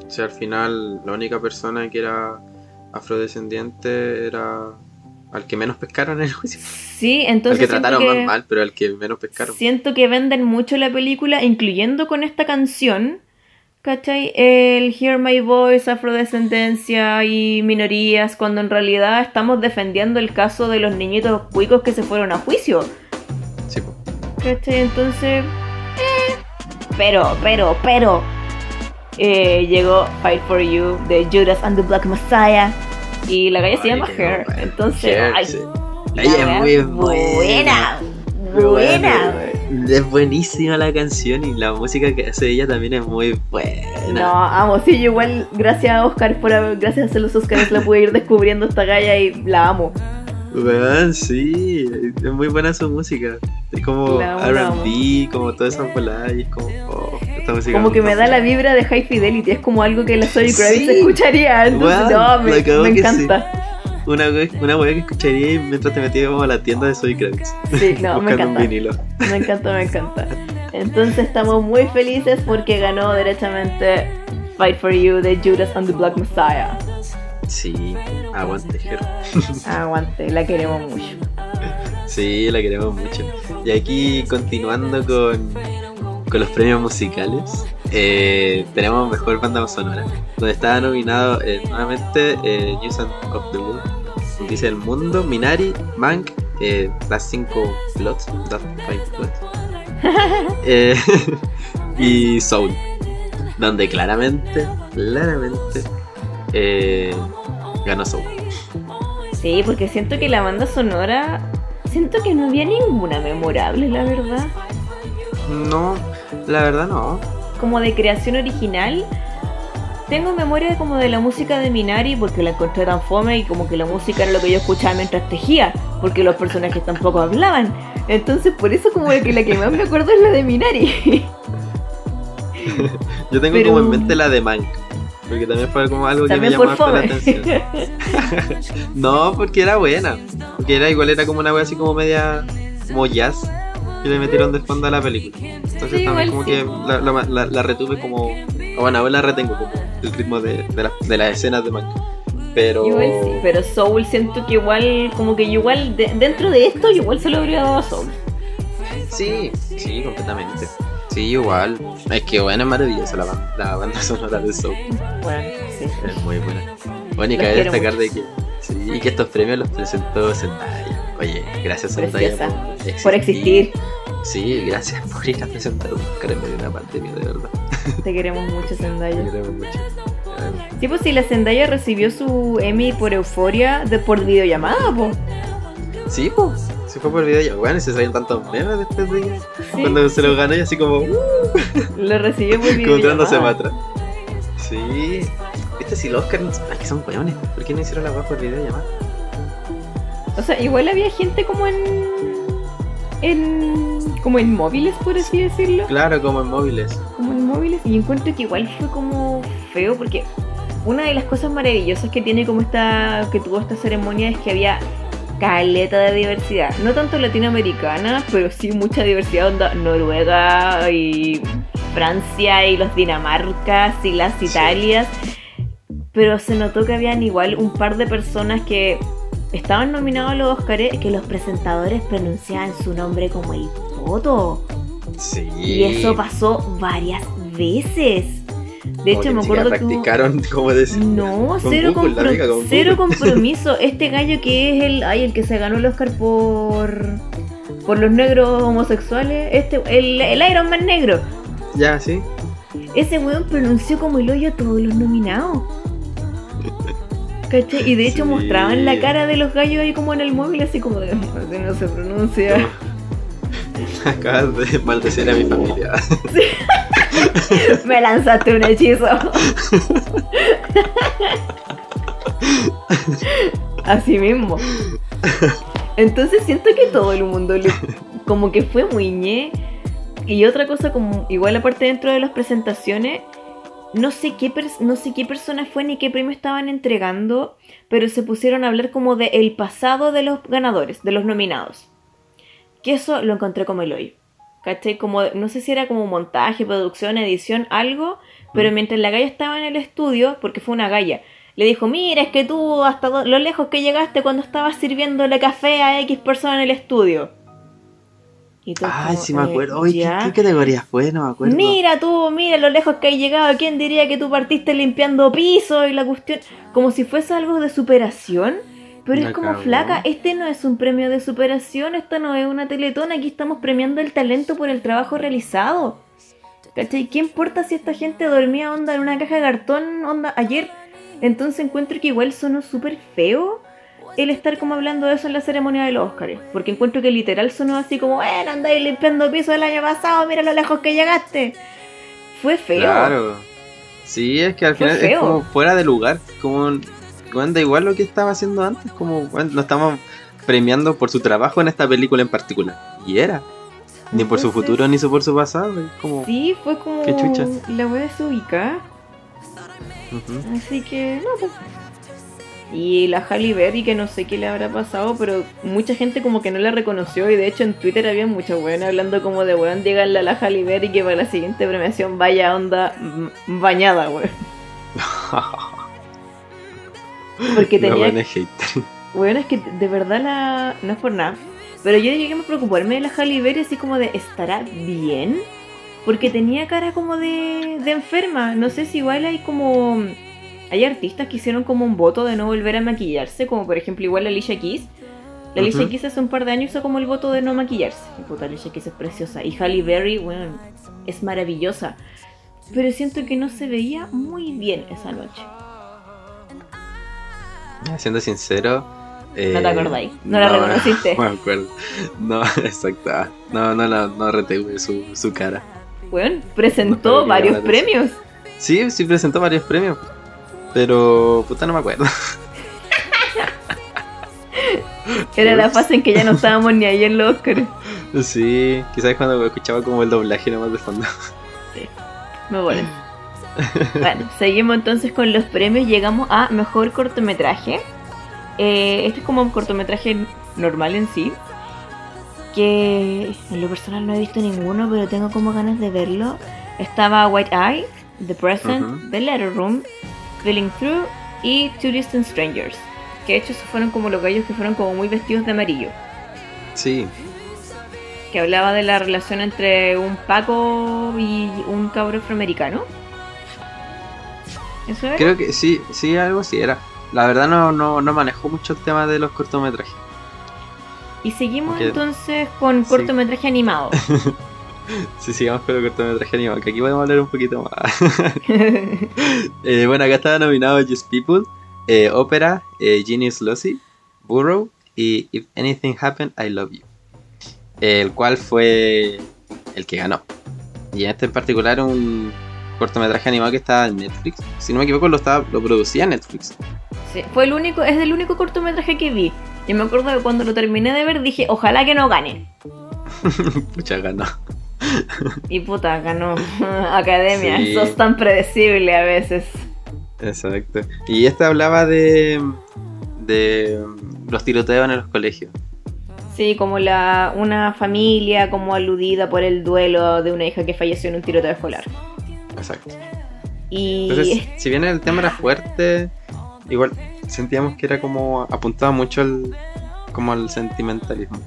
O sea, al final la única persona que era afrodescendiente era al que menos pescaron en el juicio. Sí, Al entonces que siento trataron que- más mal, pero al que menos pescaron. Siento que venden mucho la película, incluyendo con esta canción, ¿cachai? El Hear My Voice, afrodescendencia y minorías, cuando en realidad estamos defendiendo el caso de los niñitos cuicos que se fueron a juicio, Sí, po. ¿cachai? Entonces, eh, pero, pero, pero, eh, llegó Fight For You de Judas and the Black Messiah y la calle se llama Hair, bueno. entonces, ay, sí. la es muy buena, Muy buena. Es buenísima la canción y la música que hace ella también es muy buena. No, amo, sí, yo igual, gracias a Oscar por gracias a los Oscars la pude ir descubriendo esta galla y la amo. Weón, sí, es muy buena su música. Es como RB, como todas esas voladas y es como, oh, esta música. Como que me da la vibra de High Fidelity, es como algo que la Zoe Kravitz Sí. escucharía, entonces Weón, no, me, me encanta. Una, una weá que escucharía mientras te metías como a la tienda de Soy Kravitz. Sí, no, me un encanta. vinilo. Me encanta, me encanta. Entonces estamos muy felices porque ganó derechamente Fight for You de Judas and the Black Messiah. Sí, aguante, Jero. Aguante, la queremos mucho. Sí, la queremos mucho. Y aquí continuando con, con los premios musicales, eh, tenemos Mejor Banda Sonora, donde estaba nominado eh, nuevamente eh, News of the World, Noticia del Mundo, Minari, Mank, eh, Las 5 Plots, Daft Plots, eh, y Soul, donde claramente, claramente eh, ganó Soul. Sí, porque siento que la banda sonora. Siento que no había ninguna memorable, la verdad. No, la verdad no. Como de creación original. Tengo memoria como de la música de Minari porque la encontré tan fome y como que la música era lo que yo escuchaba mientras tejía, porque los personajes tampoco hablaban. Entonces por eso como de que la que más me acuerdo es la de Minari. Yo tengo Pero- como en mente la de Mank. Porque también fue como algo que me llamó la atención. no, porque era buena. Porque era igual, era como una wea así como media. como jazz. Que le metieron de fondo a la película. Entonces Sí, también como sí. que la, la- la- la retuve como. o bueno, ahora la retengo como el ritmo de, de, la- de las escenas de Mank. Pero. Igual sí, pero Soul siento que igual, como que yo igual, de- dentro de esto, yo igual se lo habría dado a Soul. Sí, sí, completamente. Sí, igual. Es que bueno, es maravillosa la, banda, la banda sonora de Soul. Bueno, sí. Es muy buena. Bueno, y cabe destacar de que, sí, y que estos premios los presentó Zendaya. Oye, gracias Preciosa. Por existir. Sí, gracias por ir a presentar un Oscar en medio de una pandemia, de verdad. Te queremos mucho, Te Zendaya. queremos mucho. Sí, pues si la Zendaya recibió su Emmy por euforia de por videollamada, po. Sí, pues. Se fue por video ya, bueno, y se salieron tantos memes de Sí. cuando se lo ganó y así como, uh, Lo recibió por como tirándose para videollamada. atrás. Sí. Viste, si los Oscar, ay, que son weones, ¿por qué no hicieron la weá por video llamada? O sea, igual había gente como en. en. como en móviles, por así decirlo. Claro, como en móviles. Como en móviles. Y encuentro que igual fue como feo porque. Una de las cosas maravillosas que tiene como esta. que tuvo esta ceremonia es que había caleta de diversidad. No tanto latinoamericana, pero sí mucha diversidad, onda Noruega y Francia y los Dinamarcas y las Sí. Italias. Pero se notó que habían igual un par de personas que estaban nominados a los Oscars que los presentadores pronunciaban su nombre como el poto. Sí. Y eso pasó varias veces. De Como hecho, que me acuerdo que. hubo- practicaron cómo decir. No, Con cero, Google, la compro- amiga, con cero compromiso. Este gallo que es el, ay, el que se ganó el Oscar por por los negros homosexuales, este, el, el Iron Man negro. Ya, sí. Ese weón pronunció como el hoyo a todos los nominados. Y de hecho Sí. mostraban la cara de los gallos ahí como en el móvil, así como de, no se pronuncia. Acabas de maldecir a mi familia. Me lanzaste un hechizo. Así mismo. Entonces siento que todo el mundo le- como que fue muy ñe. Y otra cosa como igual aparte dentro de las presentaciones, no sé qué no sé qué persona fue ni qué premio estaban entregando, pero se pusieron a hablar como de el pasado de los ganadores, de los nominados. Que eso lo encontré como el hoyo. ¿Cachai? Como, no sé si era como montaje, producción, edición, algo, pero Mm. mientras la galla estaba en el estudio, porque fue una galla, le dijo, mira, es que tú hasta lo lejos que llegaste cuando estabas sirviéndole café a X persona en el estudio. Y Ay, como, sí me "Eh, acuerdo. Oye, ¿qué, ¿ya?". qué categoría fue? No me acuerdo. Mira tú, mira lo lejos que has llegado. ¿Quién diría que tú partiste limpiando piso y la cuestión? Como si fuese algo de superación. Pero es como flaca, este no es un premio de superación, esta no es una teletón, aquí estamos premiando el talento por el trabajo realizado. ¿Cachai? ¿Qué importa si esta gente dormía onda en una caja de cartón onda ayer? Entonces encuentro que igual sonó súper feo el estar como hablando de eso en la ceremonia de los Oscars. Porque encuentro que literal sonó así como, bueno, andáis limpiando piso el año pasado, mira lo lejos que llegaste. Fue feo. Claro. Sí, es que al Fue final es feo. como fuera de lugar. Como. bueno, da igual lo que estaba haciendo antes. Como. bueno, no estamos premiando por su trabajo en esta película en particular. Y era. Ni por su futuro ni por su pasado. es como. Sí, fue como Qué chucha. la wea desubicada. ujú. Así que, no, pues. Y la Halle Berry, que no sé qué le habrá pasado, pero mucha gente como que no la reconoció. Y de hecho en Twitter había muchos weones hablando como de weón, díganle a la Halle Berry que para la siguiente premiación vaya onda bañada, weón. Porque tenía hater. Bueno, es que de verdad la. No es por nada. Pero yo llegué a preocuparme de la Halle Berry así como de ¿estará bien? Porque tenía cara como de, de enferma. No sé si igual hay como. Hay artistas que hicieron como un voto de no volver a maquillarse. Como por ejemplo igual Alicia Keys. La Alicia Ujú. Keys hace un par de años hizo como el voto de no maquillarse. Y puta, Alicia Keys es preciosa. Y Halle Berry, bueno, es maravillosa. Pero siento que no se veía muy bien esa noche. Siendo sincero. eh, No te acordáis, no la reconociste. No me acuerdo. No, exacto. No, no, no, no retuve su, su cara. Bueno, No, presentó que varios la premios. Sí, sí presentó varios premios. Pero. Puta, no me acuerdo. Era la fase en que ya no estábamos ni ahí en los Oscars. Sí, quizás cuando escuchaba como el doblaje nomás de fondo. Me vuelven. Bueno, seguimos entonces con los premios. Llegamos a mejor cortometraje. Eh, este es como un cortometraje normal en sí. Que en lo personal no he visto ninguno, pero tengo como ganas de verlo. Estaba White Eye, The Present. The Letter Room, Feeling Through y Two Distant Strangers. Que de hecho esos fueron como los gallos que fueron como muy vestidos de amarillo. Sí. que hablaba de la relación entre un Paco y un cabro afroamericano. ¿Eso era? Creo que sí, sí, algo así era. La verdad no, no, no manejo mucho el tema de los cortometrajes. Y seguimos entonces con sí. cortometraje animado. Si sigamos con los cortometrajes animados, que aquí podemos hablar un poquito más. Eh, bueno, acá estaba nominado Just People, eh, Opera, eh, Genius Lossy, Burrow y If Anything Happened, I Love You. El cual fue el que ganó. Y en este en particular un cortometraje animado que estaba en Netflix. Si no me equivoco, lo, estaba, lo producía Netflix. Sí, fue el único, es el único cortometraje que vi. Y me acuerdo que cuando lo terminé de ver dije, ojalá que no gane. Pucha, ganó. Y puta, ganó. Academia, Sí. sos tan predecible a veces. Exacto. Y este hablaba de, de los tiroteos en los colegios. Sí, como la una familia como aludida por el duelo de una hija que falleció en un tiroteo escolar. Exacto. Y Entonces, si bien el tema era fuerte, igual sentíamos que era como apuntaba mucho al como al sentimentalismo.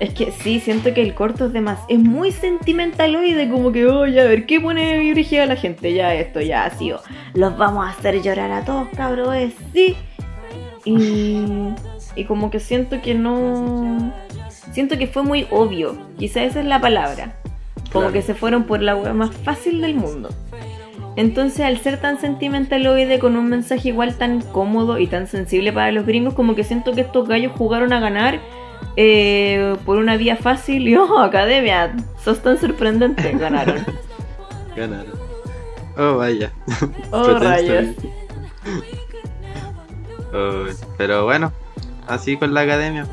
Es que sí, siento que el corto es demás, es muy sentimentaloide, como que, oye, a ver, ¿qué pone dirigida a la gente? Ya esto, ya así, o los vamos a hacer llorar a todos, cabros, es sí. Y, y como que siento que no... Siento que fue muy obvio, quizá esa es la palabra. Como Claro. que se fueron por la wea más fácil del mundo. Entonces, al ser tan sentimentaloide con un mensaje igual tan cómodo y tan sensible para los gringos, como que siento que estos gallos jugaron a ganar eh, por una vía fácil y, oh, academia, sos tan sorprendente, ganaron. Ganaron. Oh, vaya. Oh, rayos. Oh, pero bueno, así con la academia.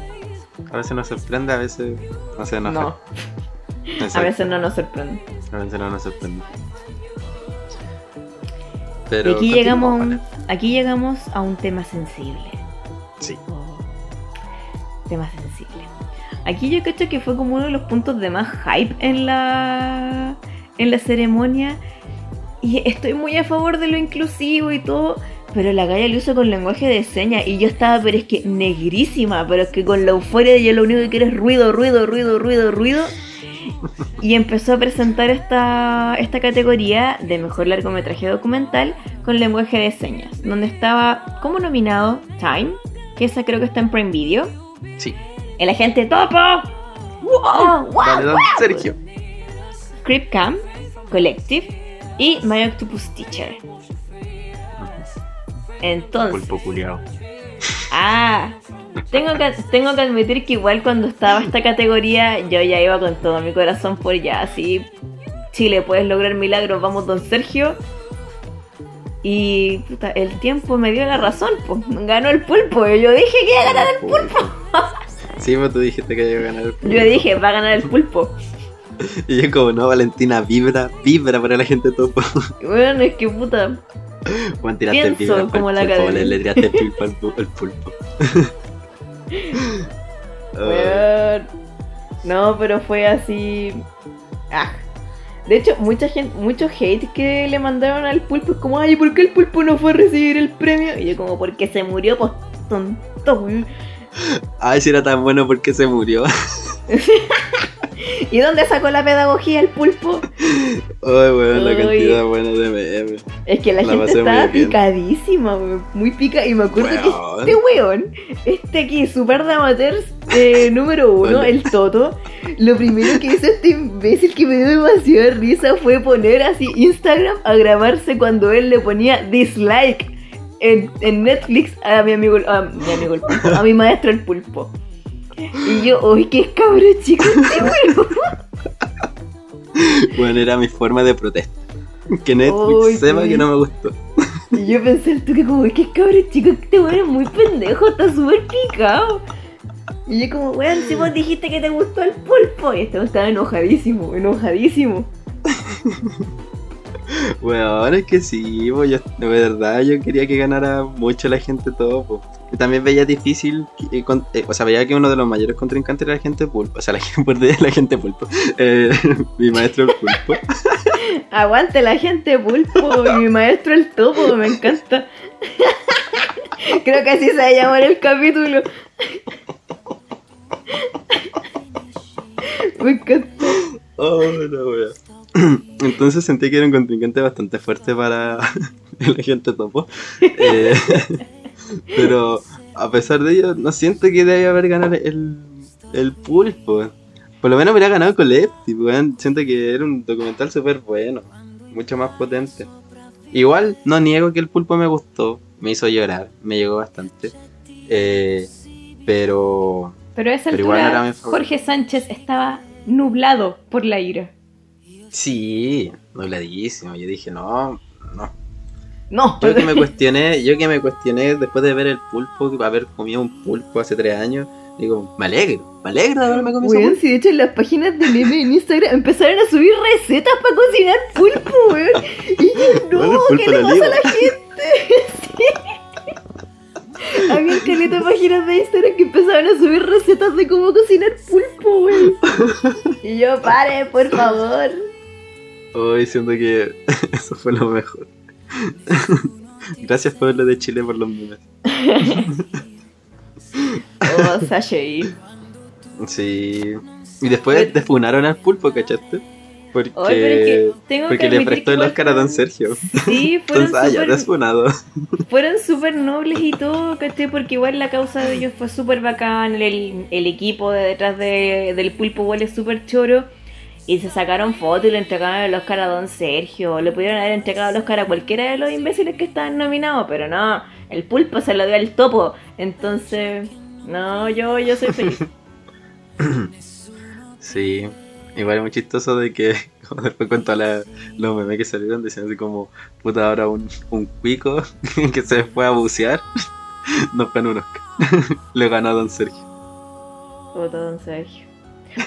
A veces nos sorprende, a veces no se enoja. No, Exacto. a veces no nos sorprende. A veces no nos sorprende. Y Pero aquí continuamos, llegamos, ¿vale? aquí llegamos a un tema sensible. Sí. Tema sensible. Aquí yo cacho que fue como uno de los puntos de más hype en la en la ceremonia. Y estoy muy a favor de lo inclusivo y todo. Pero la galla lo hizo con lenguaje de señas. Y yo estaba, pero es que negrísima. Pero es que con la euforia yo lo único que quiero es ruido, ruido, ruido, ruido, ruido. Y empezó a presentar esta, esta categoría de mejor largometraje documental con lenguaje de señas. Donde estaba como nominado Time, que esa creo que está en Prime Video. Sí. El agente Topo. ¡Wow! ¡Wow! Dale, don Sergio. Creep Camp, Collective y My Octopus Teacher. Entonces, Pulpo culiao. ah, tengo que, tengo que admitir que igual cuando estaba esta categoría yo ya iba con todo mi corazón por ya, así, Chile, puedes lograr milagros, vamos don Sergio. Y puta, el tiempo me dio la razón, pues ganó el pulpo, y yo dije que iba a ganar el pulpo. Sí, pues tú dijiste que iba a ganar el pulpo. Yo dije, va a ganar el pulpo. Y yo como, no, Valentina, vibra, vibra para la gente topo. Bueno, es que puta, Juan, tiraste vibra como la pulpo, le, le tiraste el pulpo al, pu- al pulpo. Weón. No, pero fue así. Ah. De hecho, mucha gente, mucho hate que le mandaron al pulpo es como, ay, ¿por qué el pulpo no fue a recibir el premio? Y yo como, porque se murió, pues tonto. Ay, si era tan bueno porque se murió. ¿Y dónde sacó la pedagogía el pulpo? Ay, weón, la cantidad buena de memes. Es que la, La gente estaba picadísima, weón, muy pica. Y me acuerdo Weón. que este weón, este aquí, super de amateurs eh, número uno, Hola. el Toto, lo primero que hizo este imbécil que me dio demasiada risa fue poner así Instagram a grabarse cuando él le ponía dislike en, en Netflix a mi amigo, a mi amigo el pulpo, a mi maestro el pulpo. Y yo, uy, qué cabrón chico este weón. Bueno, era mi forma de protesta. Que Netflix sepa sí. que no me gustó. Y yo pensé al toque como, qué cabrón chico, este weón es muy pendejo, está súper picado. Y yo como, weón, si vos dijiste que te gustó el pulpo. Y este estaba enojadísimo, enojadísimo. Weón, es que sí, po, yo, de verdad yo quería que ganara mucho la gente todo. po. También veía difícil, eh, con- eh, o sea, veía que uno de los mayores contrincantes era la gente pulpo. O sea, la gente, la gente pulpo. Eh, mi maestro el pulpo. Aguante la gente pulpo y mi maestro el topo, me encanta. Creo que así se va a llamar el capítulo. Me encanta. Oh, la wea. Entonces sentí que era un contingente bastante fuerte para el agente topo. Pero a pesar de ello, no siento que debe haber ganado el, el pulpo. Por lo menos hubiera ganado weón. Siento que era un documental súper bueno, mucho más potente. Igual, no niego que el pulpo me gustó, me hizo llorar, me llegó bastante. Eh, pero. Pero a esa Pero no. Jorge Sánchez estaba nublado por la ira. Sí, nubladísimo. Yo dije, no, no. No, Yo que me cuestioné, yo que me cuestioné después de ver el pulpo, haber comido un pulpo hace tres años, digo, me alegro, me alegro de haberme comido Weón, pulpo. si de hecho en las páginas de meme en Instagram empezaron a subir recetas para cocinar pulpo, weón. Y yo, no, Bueno, ¿qué le pasa a la gente? Sí. Había caleta páginas de Instagram que empezaban a subir recetas de cómo cocinar pulpo, weón. Y yo, pare, por favor. Hoy siento que eso fue lo mejor. Gracias pueblo de Chile por los memes. Oh, Sashay. Sí. Y después defunaron al pulpo, ¿cachaste? Porque, pero es que tengo porque que le prestó el Oscar a Don Sergio. Sí, fueron ah, súper fueron súper nobles y todo, ¿cachai? Porque igual la causa de ellos fue súper bacán, el, el equipo de detrás de- del pulpo igual es súper choro. Y se sacaron fotos y le entregaron el Oscar a Don Sergio. Le pudieron haber entregado el Oscar a cualquiera de los imbéciles que estaban nominados, pero no, el pulpo se lo dio al topo. Entonces, no, yo, yo soy feliz. Sí, igual es muy chistoso de que como después con todos los memes que salieron decían así como, puta, ahora un, un cuico que se fue a bucear nos ganó un Oscar. Le ganó a Don Sergio. Puta Don Sergio.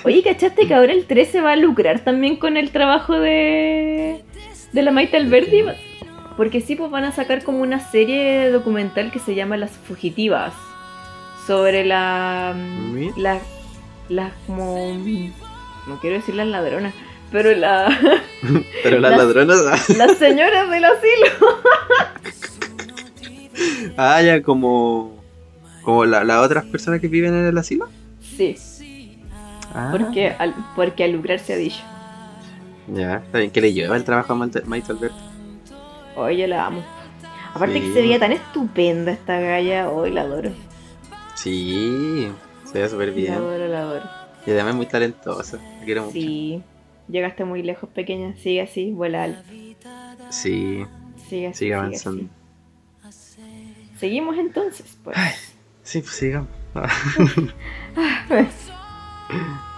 Oye, ¿cachaste que ahora el 13 va a lucrar también con el trabajo de, de la Maite Alberdi? Porque sí, pues van a sacar como una serie documental que se llama Las Fugitivas. Sobre la. Las. Las como. No quiero decir las ladronas, pero la, Pero las Las- ladronas, las señoras del asilo. ah, ya como, como la- las otras personas que viven en el asilo. Sí, Ah, porque al, porque al lucrar se ha dicho. Ya, está bien, que le lleva el trabajo a Maite Alberto. Oye, yo la amo. Aparte Sí. que se veía tan estupenda esta galla, hoy la adoro. Sí, se ve súper La bien. adoro, la adoro. Y además es muy talentosa. La quiero mucho. Sí, llegaste muy lejos, pequeña. Sigue así, vuela alto. Sí, Sigue así. sigue sigue avanzando. así. Seguimos entonces, pues. Sí, pues sigamos.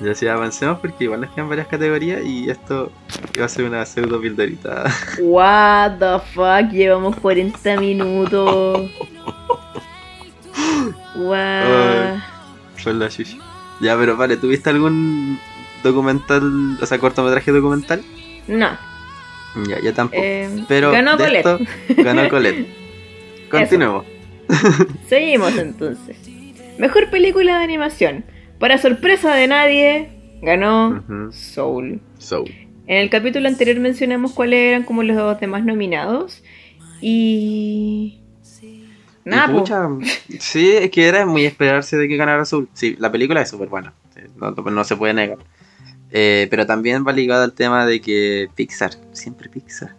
Ya sí, avancemos porque igual nos quedan varias categorías y esto iba a ser una pseudo pildorita. What the fuck, llevamos 40 minutos. Ay. Son la. Ya, pero vale, ¿tuviste algún documental, o sea, cortometraje documental? No. Ya, tampoco. Eh, pero ganó Colette. esto ganó Colette. Continuemos. Seguimos entonces. Mejor película de animación. Para sorpresa de nadie, ganó. Soul. So, En el capítulo anterior mencionamos cuáles eran como los demás nominados. Y. Nada, y pucha, sí, es que era muy esperarse de que ganara Azul. Sí, la película es súper buena, no, no se puede negar. Eh, pero también va ligado al tema de que Pixar, siempre Pixar.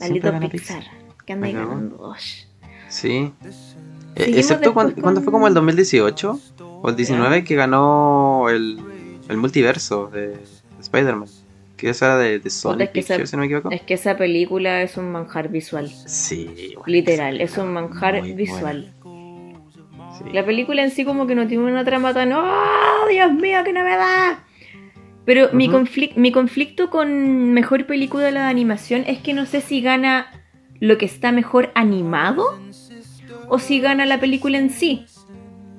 Maldito gana Pixar. Que anda ganando. Sí. Eh, excepto cuando, fue como el 2018 o el 19 que ganó el, el multiverso de, de Spider-Man. Que eso era de, de Sony es que esa- si no me equivoco. Es que esa película es un manjar visual. Sí, bueno, Literal, es un manjar visual. sí. La película en sí como que no tiene una trama tan... ¡Oh, Dios mío, qué novedad! Pero mi, Ujú. conflic- mi conflicto con mejor película de la animación es que no sé si gana lo que está mejor animado o si gana la película en sí.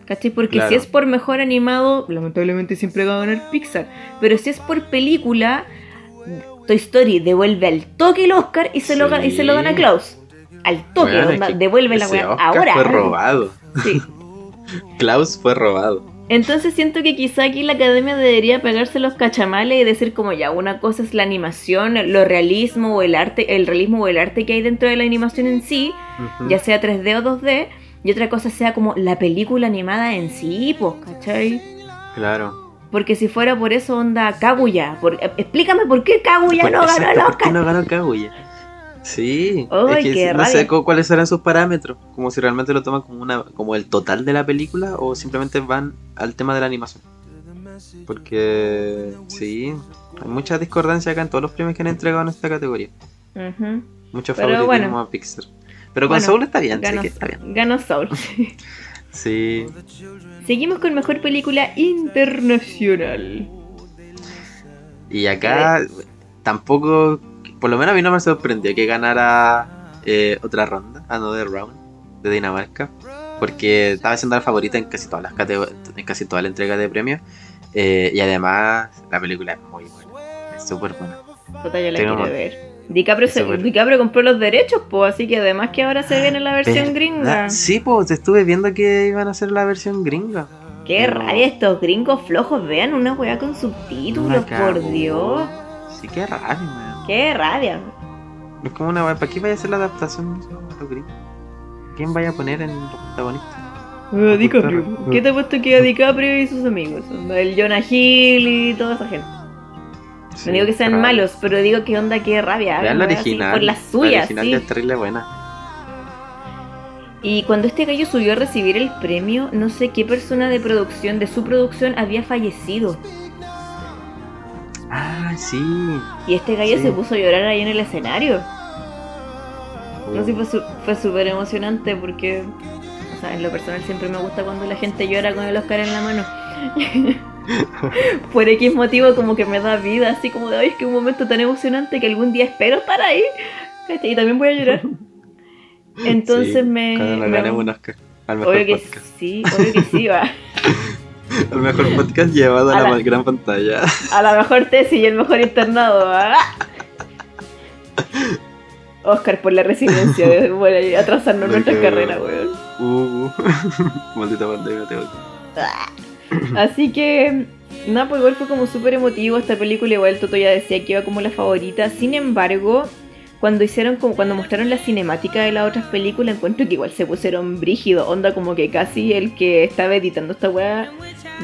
¿Cachai? Porque Claro. si es por mejor animado, lamentablemente siempre va a ganar Pixar. Pero si es por película, Toy Story devuelve al toque el Oscar y se, lo, gana, y se lo gana Klaus. Al toque, Bueno, onda, devuelve la weá ahora. Fue robado. Sí. Klaus fue robado. Entonces siento que quizá aquí la academia debería pegarse los cachamales y decir como ya, una cosa es la animación, lo realismo o el arte, el realismo o el arte que hay dentro de la animación en sí, ya sea 3D o 2D, y otra cosa sea como la película animada en sí, pues, ¿cachai? Claro. Porque si fuera por eso, onda Kaguya. Por, explícame por qué Kaguya no ganó exacto, ¿Por qué no ganó Kaguya? Sí, es que qué no sé rabia. cuáles serán sus parámetros, como si realmente lo toman como una como el total de la película o simplemente van al tema de la animación. Porque sí, hay mucha discordancia acá en todos los premios que han entregado en esta categoría. Ujú. Mucho Pero favoritismo bueno. a Pixar. Pero con Bueno, Soul está bien, sí que está bien. ganó Soul. Sí, Seguimos con mejor película internacional. y acá tampoco, por lo menos a mí no me sorprendió que ganara eh, otra ronda, Another Round, de Dinamarca, porque estaba siendo la favorita en casi todas las en casi toda la entrega de premios, eh, y además la película es muy buena, es súper buena. Puta, yo la Tengo quiero más. ver. DiCaprio, se-. DiCaprio compró los derechos, pues, así que además que ahora se viene la versión ¿Verdad? gringa. Sí, pues estuve viendo que iban a hacer la versión gringa. Qué Pero- rabia estos gringos flojos. Vean una weá con subtítulos, por. Dios. Sí, qué raro, man. Qué rabia. Es como una ¿para qué vaya a hacer la adaptación de los gringos? ¿Quién vaya a poner en los protagonistas? Uh, DiCaprio. ¿Qué te ha puesto que DiCaprio y sus amigos? El Jonah Hill y toda esa gente. No digo que sean malos, pero digo que onda, qué rabia. Vean la original. Por las La suyas, original sí. es terrible buena. Y cuando este gallo subió a recibir el premio, no sé qué persona de producción, de su producción, había fallecido. Ah, sí. Y este gallo Sí. se puso a llorar ahí en el escenario. No sé, fue su- fue súper emocionante porque, o sea, en lo personal siempre me gusta cuando la gente llora con el Oscar en la mano. Por X motivo como que me da vida, así como de, ay, es que un momento tan emocionante que algún día espero estar ahí. Y también voy a llorar. Entonces Sí, me... Cuando me- ganemos un Oscar. Al mejor Obvio que sí, obvio que sí, va. El mejor podcast llevado a, A la, la- gran pantalla. A la mejor tesis y el mejor internado. ¿ah? Oscar por la resiliencia de bueno, atrasarnos nuestra carrera, weón. Uh, maldita pandemia, te odio. Así que, nada, pues igual fue como súper emotivo esta película. Igual Toto ya decía que iba como la favorita. Sin embargo, cuando hicieron como cuando mostraron la cinemática de las otras películas, encuentro que igual se pusieron brígido. Onda como que casi el que estaba editando esta weá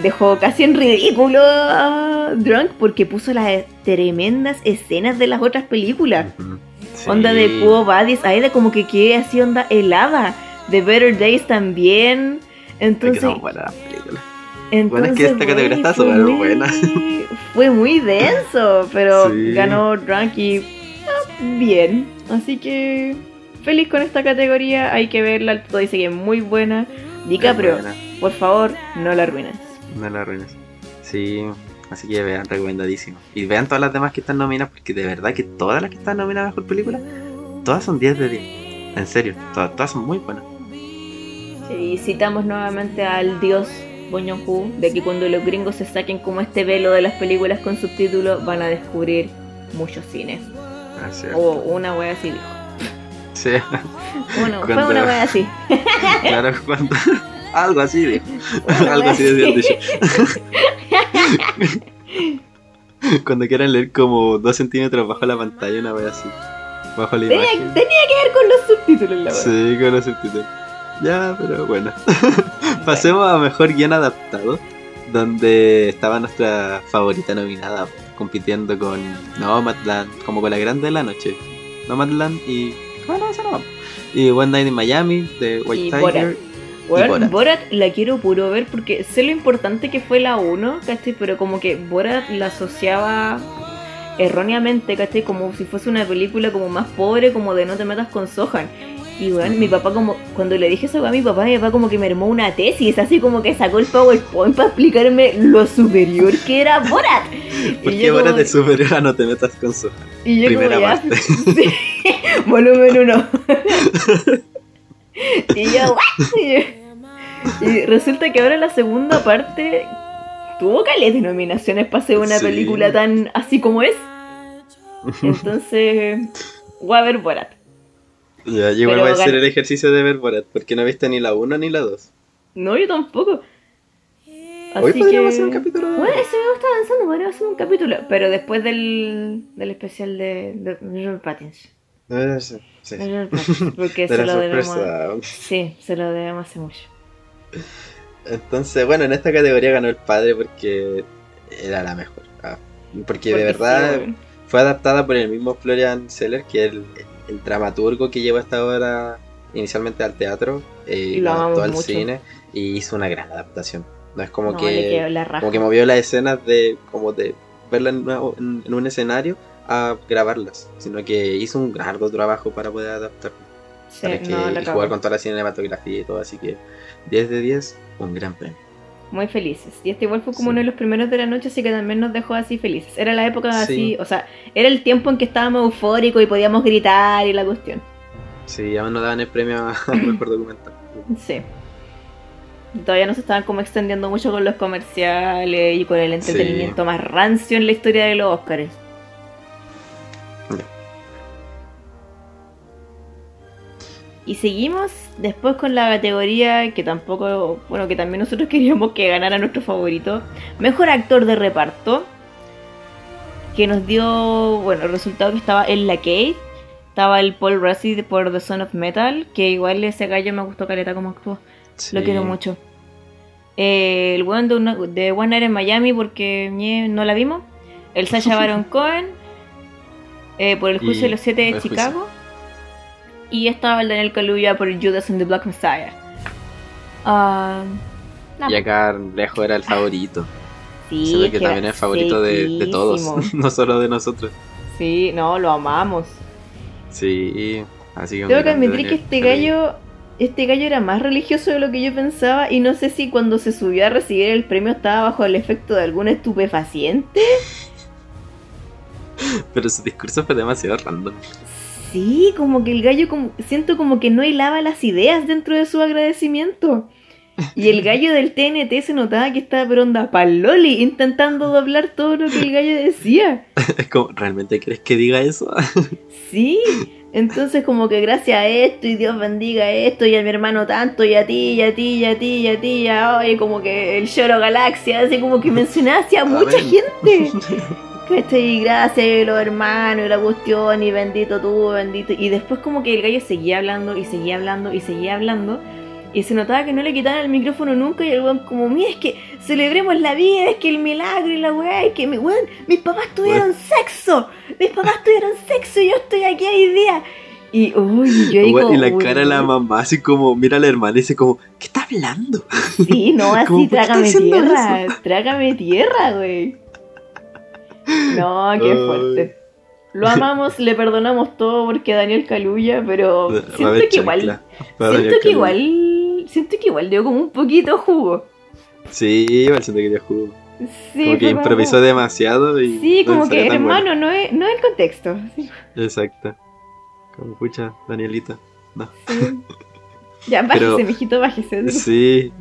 dejó casi en ridículo a Drunk porque puso las tremendas escenas de las otras películas. Sí. Onda de Puo Badis, ahí de como que quedé así onda helada. De Better Days también. Es que Entonces, buenas películas. entonces Bueno, es que esta categoría está súper buena. Fue muy denso, pero Sí. ganó Drunk y ah, bien. Así que feliz con esta categoría. Hay que verla. Todo dice que es muy buena. DiCaprio, por favor, no la arruines. No la arruines. Sí, así que vean, recomendadísimo. Y vean todas las demás que están nominadas, porque de verdad que todas las que están nominadas a mejor película, todas son 10 de 10. En serio, todas, todas son muy buenas. Y citamos nuevamente al dios Joon-ho de que cuando los gringos se saquen como este velo de las películas con subtítulos van a descubrir muchos cines. O una wea así dijo. Sí, Bueno, fue una wea así. claro, cuando. Algo así, dijo. Algo así decían dicho. Cuando quieran leer como 2 centímetros bajo la pantalla, una vez así. Bajo la Tenía, imagen. tenía que ver con los subtítulos la wea. Sí, con los subtítulos. Ya, pero bueno. Pasemos a mejor guion adaptado, donde estaba nuestra favorita nominada compitiendo con Nomadland, como con la grande de la noche. Nomadland y. Bueno, esa no. Y One Night in Miami de White Y Tiger. Borat. Weón, Borat. Borat. la quiero puro ver porque sé lo importante que fue la 1, ¿cachai? Pero como que Borat la asociaba erróneamente, ¿cachai? Como si fuese una película como más pobre, como de no te metas con Sohan. Y weón, mi papá como, cuando le dije eso a mi papá, mi papá como que me armó una tesis, así como que sacó el PowerPoint para explicarme lo superior que era Borat. ¿Por Y qué yo Borat como- es superior a no te metas con su Y yo Primera como ya, parte. sí, volumen 1. y yo, "What?". Y resulta que ahora la segunda parte tuvo caleta de nominaciones para hacer una Sí. película tan así como es. Entonces, voy a ver Borat. Ya, yo igual voy a hacer el ejercicio de ver Borat, porque no he visto ni la 1 ni la 2. No, yo tampoco. Hoy Así podríamos que- hacer un capítulo de Bueno, eso me está avanzando, podríamos hacer un capítulo. Pero después del, del especial de, de Robert Pattinson. Eh, sí, sí. Porque se lo debemos. sorpresa. Sí, se lo debemos hace mucho. Entonces, bueno, en esta categoría ganó el padre porque era la mejor. Ah, porque, de verdad fue adaptada por el mismo Florian Seller, que es el, el, dramaturgo que llevó esta obra inicialmente al teatro eh, y lo adaptó al cine y hizo una gran adaptación. No es como que como que movió las escenas de como de verla en, un escenario a grabarlas, sino que hizo un gran trabajo para poder adaptarlo. Sí, y jugar con toda la cinematografía y todo, así que 10 de 10, un gran premio. Muy felices. Y este igual fue como uno de los primeros de la noche, así que también nos dejó así felices. Era la época así, o sea, era el tiempo en que estábamos eufóricos y podíamos gritar y la cuestión. Sí, aún nos daban el premio a mejor documental. Sí. Todavía no se estaban como extendiendo mucho con los comerciales y con el entretenimiento más rancio en la historia de los Oscars. Y seguimos después con la categoría que tampoco, bueno, que también nosotros queríamos que ganara nuestro favorito. Mejor actor de reparto. Que nos dio, bueno, el resultado que estaba en la Kate. Estaba el Paul Rassi por The Son of Metal. Que igual ese gallo me gustó caleta como actuó. Lo quiero mucho. Eh, el buen de, One Night en Miami porque no la vimos. El Sasha Baron Cohen. Eh, por el juicio de los siete de Chicago. Y estaba el Daniel Kaluuya por Judas and the Black Messiah. Ah, y acá lejos era el favorito. Sí, que, también es favorito de, todos, no solo de nosotros. Sí, no, lo amamos. Sí, así que... Tengo que admitir que este gallo, este gallo era más religioso de lo que yo pensaba y no sé si cuando se subió a recibir el premio estaba bajo el efecto de algún estupefaciente. Pero su discurso fue demasiado random. Sí, como que el gallo como, siento como que no hilaba las ideas dentro de su agradecimiento. Y el gallo del TNT se notaba que estaba pero onda paloli intentando doblar todo lo que el gallo decía. Es como, ¿realmente crees que diga eso? sí, entonces como que gracias a esto y Dios bendiga esto y a mi hermano tanto y a ti y a ti y a ti y a ti y a hoy como que el lloro galaxia, así como que mencionaba a mucha gente. Y Gracias, los hermanos y la cuestión, y bendito tú, bendito. Y después como que el gallo seguía hablando y seguía hablando y seguía hablando. Y se notaba que no le quitaban el micrófono nunca y el weón como, mira, es que celebremos la vida, es que el milagro y la weá, es que mi weón, mis papás tuvieron sexo, mis papás tuvieron sexo y yo estoy aquí hoy día. Y, uy, yo digo, Y la cara de la mamá así como, mira a la hermana y dice como, ¿qué está hablando? Sí, no, así, trágame tierra, trágame tierra, güey. No, qué fuerte. Lo amamos, le perdonamos todo porque Daniel Caluya, pero siento que igual. Siento que igual. Siento que igual dio como un poquito jugo. Sí, igual siento que dio jugo. Sí, como que improvisó demasiado y. Sí, como que hermano, no es, no es el contexto. Exacto. Como pucha, Danielita. No. Ya, bájese, mijito, bájese. Sí,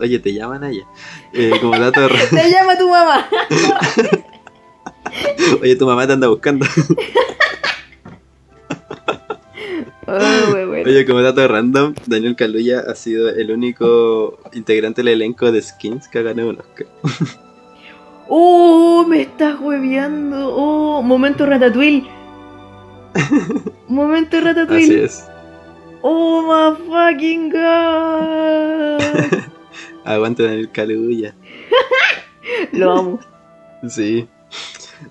oye, te llaman allá. Eh, como dato de... te llama tu mamá. Oye, tu mamá te anda buscando. Oye, como dato random, Daniel Kaluuya ha sido el único integrante del elenco de Skins que ha ganado un Oscar. ¡Oh! Me estás hueveando. ¡Oh! Momento Ratatouille. Momento Ratatouille. Así es. ¡Oh my fucking god! Aguante Daniel Kaluuya. Lo amo. Sí.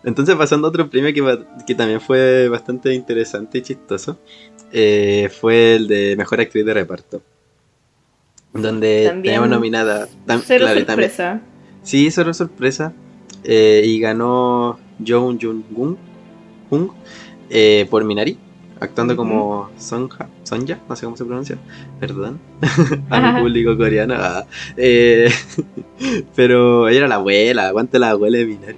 Entonces, pasando a otro premio que, también fue bastante interesante y chistoso, eh, fue el de Mejor Actriz de Reparto. Donde tenemos nominada. cero sorpresa. sí, cero sorpresa. Eh, y ganó Jung Jung Jung eh, por Minari, actuando como Sonja, Sonja, no sé cómo se pronuncia, perdón, al público coreano. Ah, pero ella era la abuela, aguante la abuela de Minari.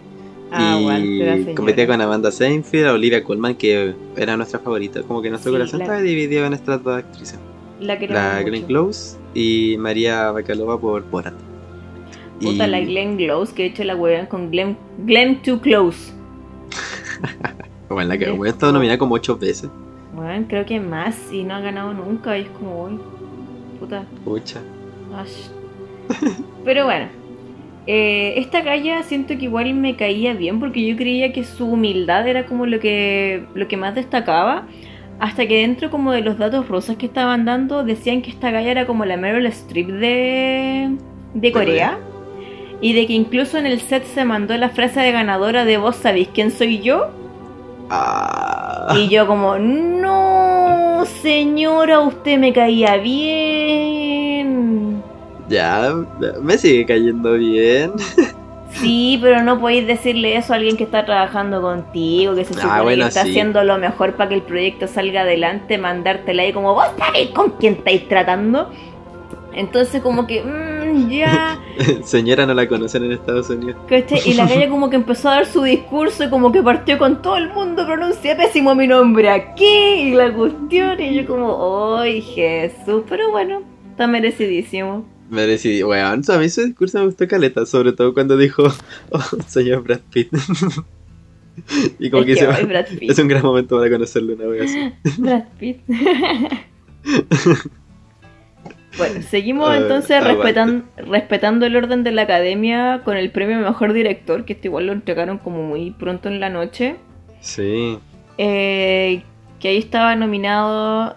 Ah, y competía con Amanda Seinfeld, Olivia Colman, que era nuestra favorita. Como que nuestro corazón estaba dividido en estas dos actrices. La, Glenn Close y María Bacalova por Borat. Puta, la Glenn Close, que he hecho la hueá con Glenn, Glenn Too Close. bueno, la que he estado nominada como ocho veces. Bueno, creo que más y no ha ganado nunca. Y es como, uy, puta. Pucha. Pero bueno, eh, esta galla siento que igual me caía bien porque yo creía que su humildad era como lo que, lo que más destacaba. Hasta que dentro como de los datos rosas que estaban dando decían que esta galla era como la Meryl Streep de, de Corea. y de que incluso en el set se mandó la frase de ganadora de vos sabéis quién soy yo. Ah, Y yo como, no, señora, usted me caía bien. Ya, me sigue cayendo bien. Sí, pero no podéis decirle eso a alguien que está trabajando contigo, que se Ah, supone bueno, que está sí. haciendo lo mejor para que el proyecto salga adelante, mandártela ahí como, vos sabéis con quién estáis tratando. Entonces como que, mm, ya, Señora, no la conocen en Estados Unidos. ¿cachai? Y la calle como que empezó a dar su discurso y como que partió con todo el mundo, pronuncia pésimo mi nombre aquí y la cuestión. Y yo como, ¡ay Jesús! Pero bueno, está merecidísimo. Me decidí, weón, a mí su discurso me gustó caleta, sobre todo cuando dijo, oh, señor Brad Pitt. y como Es que, que, Brad Pitt. es un gran momento para conocerlo una vez. Brad Pitt. bueno, seguimos Eh, entonces respetan- respetando el orden de la academia con el premio Mejor Director, que este igual lo entregaron como muy pronto en la noche. Sí, Eh, que ahí estaba nominado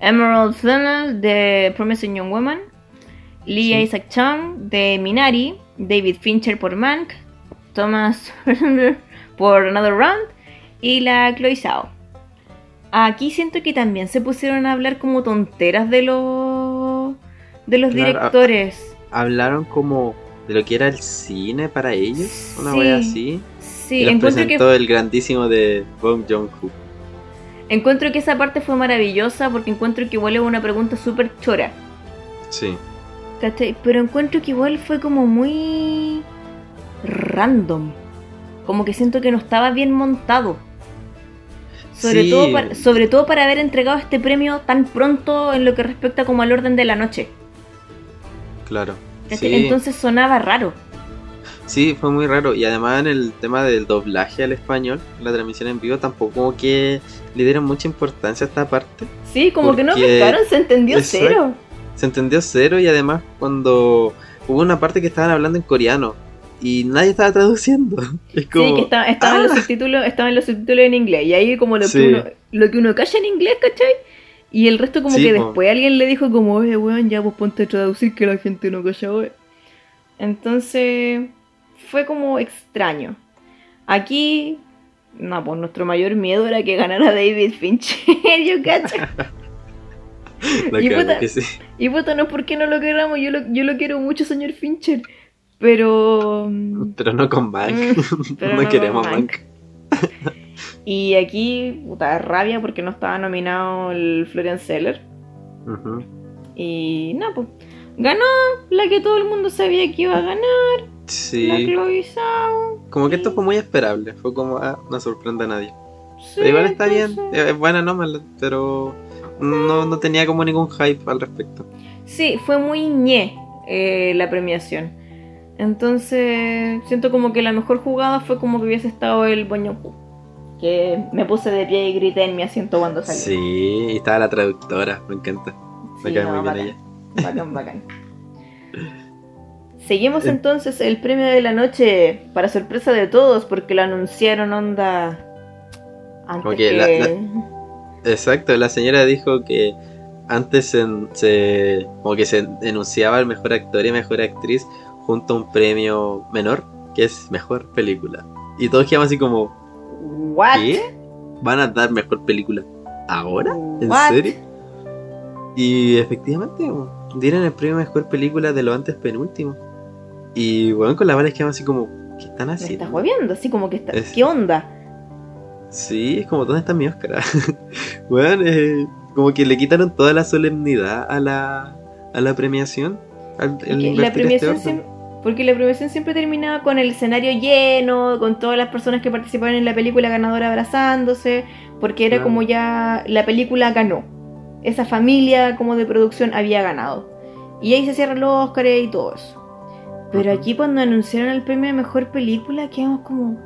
Emerald Fennell de Promising Young Woman, Lee Sí. Isaac Chung de Minari, David Fincher por Mank, Thomas por Another Round y la Chloe Zhao. Aquí siento que también se pusieron a hablar como tonteras de los de los Claro, directores. hablaron como de lo que era el cine para ellos, una Sí. wea así. Sí, y los encuentro que presentó el grandísimo de Bong Joon-ho. encuentro que esa parte fue maravillosa porque encuentro que igual es una pregunta súper chora. Sí, ¿Cachai? Pero encuentro que igual fue como muy random. Como que siento que no estaba bien montado. Sobre, Sí. todo para, sobre todo para haber entregado este premio tan pronto en lo que respecta como al orden de la noche. claro. Entonces sonaba raro. Sí, fue muy raro. Y además en el tema del doblaje al español, la transmisión en vivo, tampoco como que le dieron mucha importancia a esta parte. Sí, como que no pescaron, se entendió Exacto. cero. Se entendió cero y además cuando hubo una parte que estaban hablando en coreano y nadie estaba traduciendo. Es como... Sí, que está- estaban, los ¡Ah! subtítulos, estaban los subtítulos en inglés. Y ahí como lo, Sí. que uno, lo que uno calla en inglés, ¿cachai? Y el resto como Sí, que po. después alguien le dijo como, oye, weón, ya vos ponte a traducir que la gente no calla, weón. Entonces, fue como extraño. Aquí, no, pues nuestro mayor miedo era que ganara David Fincher, yo cacho. La y puta- que sí. Y puta, no es porque no lo queramos, yo lo, yo lo quiero mucho, señor Fincher. Pero... mm, Pero no con pero no, no queremos. Mank. Y aquí, puta, rabia porque no estaba nominado el Florian Seller. Ujú. Y no, pues. Ganó la que todo el mundo sabía que iba a ganar, la Sí. Chloe Zhao. Como que esto fue muy esperable. Fue como, ah, no sorprende a nadie. Sí, Pero igual está bien. Es buena Nomadland, pero no, no tenía como ningún hype al respecto. Sí, fue muy ñe eh, la premiación. Entonces, siento como que la mejor jugada fue como que hubiese estado el Boñoku. Que me puse de pie y grité en mi asiento cuando salió. Sí, y estaba la traductora, me encanta. Me Sí, cae no, muy bien ella. Bacán, bacán. Seguimos entonces el premio de la noche, para sorpresa de todos, porque lo anunciaron onda antes que... la- Exacto, la señora dijo que antes se, se- como que se enunciaba el mejor actor y mejor actriz junto a un premio menor, que es mejor película. Y todos quedamos así como, What? ¿qué? ¿Van a dar mejor película ahora? ¿En What? serio? Y efectivamente, dieron el premio mejor película de lo antes penúltimo. Y bueno, con la bala quedamos así como, ¿qué están Me haciendo? estás moviendo, así como que está... Es- ¿Qué onda? Sí, es como, ¿dónde está mi Oscar? bueno, eh, como que le quitaron toda la solemnidad a la, a la premiación. al- la premiación este siempre... Porque la premiación siempre terminaba con el escenario lleno, con todas las personas que participaban en la película ganadora abrazándose, porque era Claro. como ya la película ganó. Esa familia como de producción había ganado. Y ahí se cierran los Óscares y todo eso. Pero aquí cuando anunciaron el premio de mejor película, quedamos como,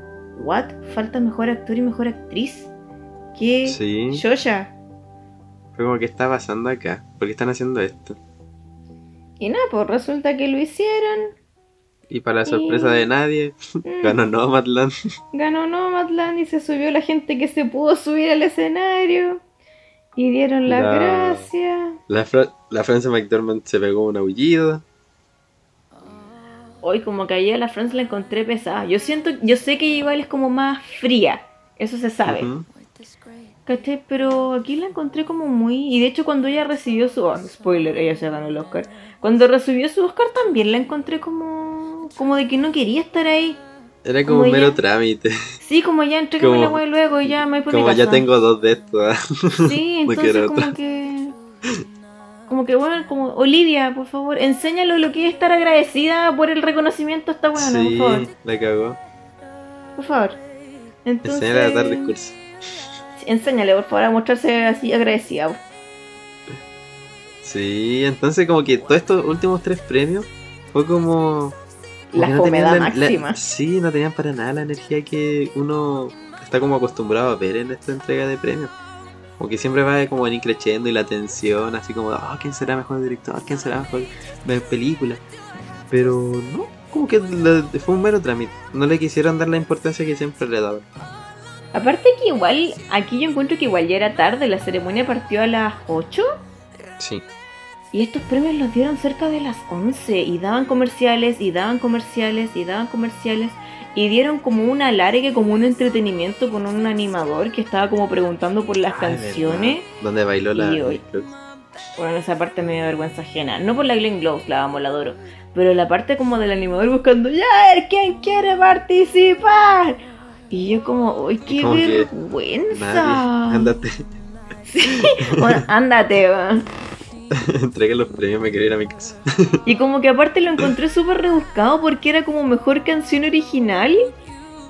¿what? ¿Falta mejor actor y mejor actriz? ¿Qué? Sí, fue como que está pasando acá. ¿Por qué están haciendo esto? Y nada, pues resulta que lo hicieron. Y para la sorpresa de nadie, Mm. ganó Nomadland. Ganó Nomadland y se subió la gente que se pudo subir al escenario. Y dieron las La- gracias. La, Fra- la Frances McDormand se pegó un aullido. Hoy como que ahí a la France la encontré pesada. Yo siento, yo sé que igual es como más fría, eso se sabe. Ujú. ¿Cachai? Pero aquí la encontré como muy... Y de hecho cuando ella recibió su... oh, spoiler, ella se ganó el Oscar. Cuando recibió su Oscar también la encontré como... Como de que no quería estar ahí. Era como Como un mero ya- trámite. Sí, como ya Como- la wea luego y ya me voy por mi Como ya tengo dos de estos. ah. Sí, No entonces quiero como otra. que... Como que bueno, como Olivia, por favor, enséñalo lo que es estar agradecida por el reconocimiento a esta buena, sí, por favor. la cagó. Por favor. Entonces, Enseñar a dar discurso. Enséñale, por favor, a mostrarse así agradecida. Sí, entonces como que todos estos últimos tres premios fue como... como La no tenían fomedad la- máxima. sí, no tenían para nada la energía que uno está como acostumbrado a ver en esta entrega de premios. Como que siempre va como en increciendo y la tensión, así como, ah, ¿quién será mejor director? ¿Quién será mejor de película? Pero no, como que la- fue un mero trámite. No le quisieron dar la importancia que siempre le daban. Aparte que igual, aquí yo encuentro que igual ya era tarde, la ceremonia partió a las 8 Sí. y estos premios los dieron cerca de las 11 y daban comerciales y daban comerciales y daban comerciales y dieron como un alargue, como un entretenimiento con un animador que estaba como preguntando por las Ay, canciones. Donde bailó la... Y hoy- Bueno, esa parte me dio vergüenza ajena. No por la Glenn Close, la amo, la adoro. Pero la parte como del animador buscando, ya, a ver, ¿quién quiere participar? Y yo como, ¡ay, qué Como que vergüenza! Nadie. Ándate. Bueno, ándate, Entrega los premios, me quiero ir a mi casa. Y como que aparte lo encontré súper rebuscado porque era como mejor canción original.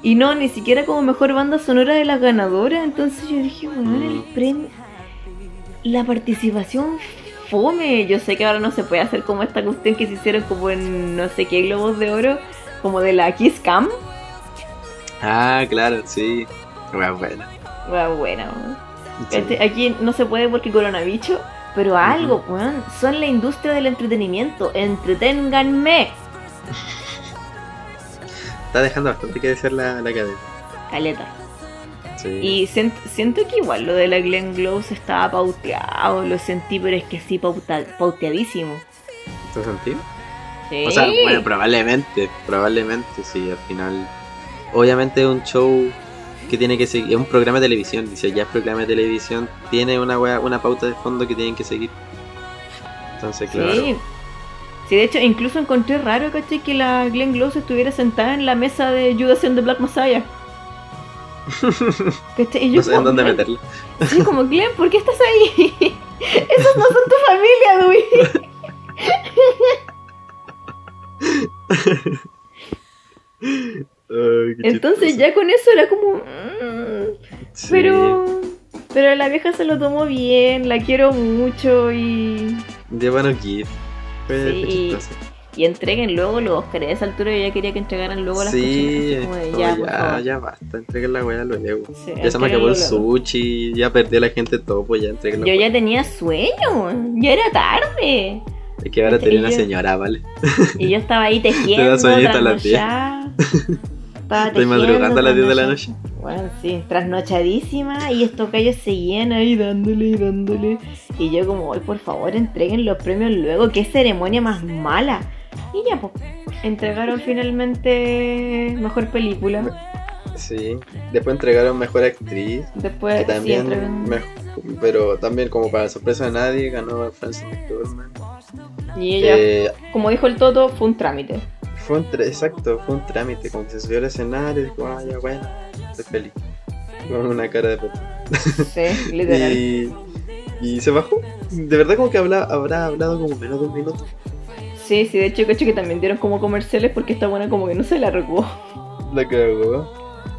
Y no, ni siquiera como mejor banda sonora de las ganadoras. Entonces yo dije, bueno, el Mm. premio. La participación fome. Yo sé que ahora no se puede hacer como esta cuestión que se hicieron como en no sé qué globos de oro. Como de la Kiss Cam. Ah, claro, sí. Bueno, bueno. Bueno. Sí. Este, aquí no se puede porque coronavirus. Pero algo, weón. Son la industria del entretenimiento. Entreténganme. Está dejando bastante que desear la, la cadena. Caleta. Sí. Y siento que igual lo de la Glenn Close estaba pauteado, lo sentí, pero es que sí, pauta- pauteadísimo. ¿Tu sentido? Sí. O sea, bueno, probablemente, probablemente, sí, al final. Obviamente es un show que tiene que seguir, es un programa de televisión, dice ya es programa de televisión, tiene una wea- una pauta de fondo que tienen que seguir. Entonces, claro. Sí. Sí, de hecho, incluso encontré raro, ¿cachai? Que la Glenn Close estuviera sentada en la mesa de Judas and the Black Messiah. ¿Cachai? Y yo no sé en dónde Glenn- meterla. Sí, como, Glenn, ¿por qué estás ahí? Esos no son tu familia, Dewey. Ay, Entonces chistoso. ya con eso era como... mm, Sí. Pero... Pero la vieja se lo tomó bien, la quiero mucho y... Sí. chistoso. Y entreguen luego los Oscars. A esa altura yo ya quería que entregaran luego las Sí, como de, como ya, basta, entreguen la wea luego. Sí, ya se me acabó el sushi, ya perdí a la gente todo, pues ya entreguen la Yo ya tenía sueño, ya era tarde. Es que ahora tenía una señora, ¿vale? Y yo estaba ahí tejiendo, sueñito a las 10. trasnochada. Estaba Estoy tejiendo, madrugando a las 10 de la noche. Bueno, sí, trasnochadísima y estos gallos seguían ahí dándole y dándole. Y yo como, hoy por favor entreguen los premios luego, qué ceremonia más mala. Y ya, pues, entregaron finalmente mejor película. Sí. Después entregaron mejor actriz. Después Que sí, también, pero también como para sorpresa de nadie, ganó Frances McDormand. Y ella, Eh, como dijo el Toto, fue un trámite. Fue un exacto, fue un trámite, como que se subió al escenario y dijo, ah, ya bueno, estoy feliz. Con una cara de puta. Sí, literal. Y, y se bajó. De verdad como que habla, habrá hablado como menos de un minuto. Sí, sí, de hecho, cacho que también dieron como comerciales porque esta buena como que no se largó. La cagó.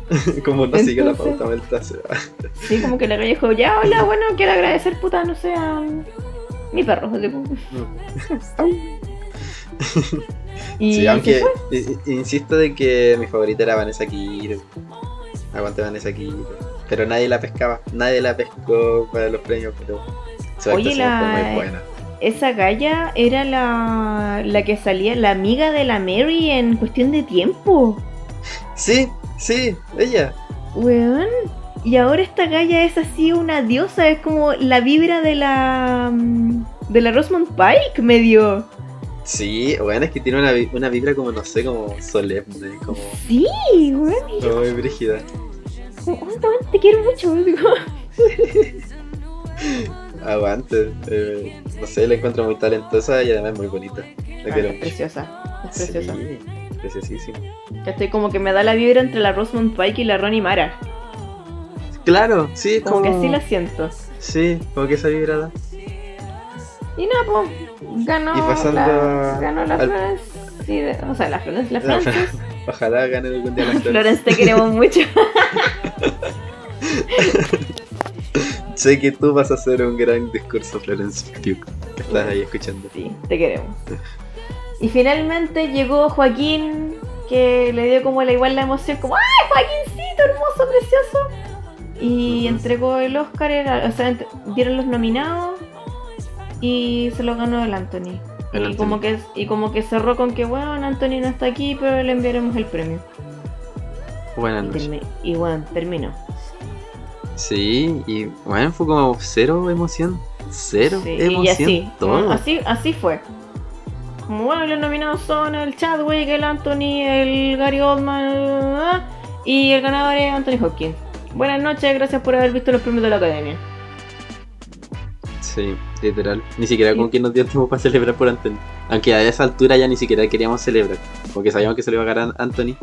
como no sigue la pauta, vuelta se va. Sí, como que la galla dijo, ya, hola, bueno, quiero agradecer, puta, no sé, a mi perro. como- Y sí, aunque insisto de que mi favorita era Vanessa Quiro. Aguante Vanessa Quiro. Pero nadie la pescaba, nadie la pescó para los premios, pero su Oye, la- fue muy buena. Esa galla era la, la que salía, la amiga de la Mary en cuestión de tiempo. Sí, sí, ella. Weón. Y ahora esta galla es así una diosa, es como la vibra de la. mm, de la Rosamund Pike, medio. Sí, bueno, es que tiene una, una vibra como, no sé, como solemne, como Sí, weón. yo, muy brígida. como, "Oh, no, te quiero mucho. Digo, Aguante. eh, no sé, la encuentro muy talentosa y además muy bonita. La "Ah, quiero es mucho. preciosa. Es preciosa. Sí, preciosísima. Estoy como que me da la vibra entre la Rosamund Pike y la Ronnie Mara. Claro, sí, Como como. que así la siento. Sí, como que esa vibra da. Y nada, pues, ganó Y pasando la, ganó la al- Florence. Sí, o sea, la Florence, la La Frances. Ojalá gane algún día la Florence. Florence, te queremos mucho. Sé que tú vas a hacer un gran discurso, Florence Pugh. Estás ahí escuchando. Sí, te queremos. Y finalmente llegó Joaquín, que le dio como la igual la emoción, como ¡ay, Joaquincito, hermoso, precioso! Y entregó el Oscar, era- o sea, dieron los nominados y se lo ganó el Anthony. El y, Anthony. Como que, y como que cerró con que, bueno, Anthony no está aquí, pero le enviaremos el premio. Buenas noches. y bueno, terminó. Sí, y bueno, fue como cero emoción. Cero Sí, y emoción. así, todo. así, así fue. Como bueno, los nominados son el Chadwick, el Anthony, el Gary Oldman ah, y el ganador es Anthony Hopkins. Buenas noches, gracias por haber visto los premios de la academia. Sí, literal. Ni siquiera Sí. con quien nos dio tiempo para celebrar por Anthony. Aunque a esa altura ya ni siquiera queríamos celebrar. Porque sabíamos que se le iba a ganar Anthony.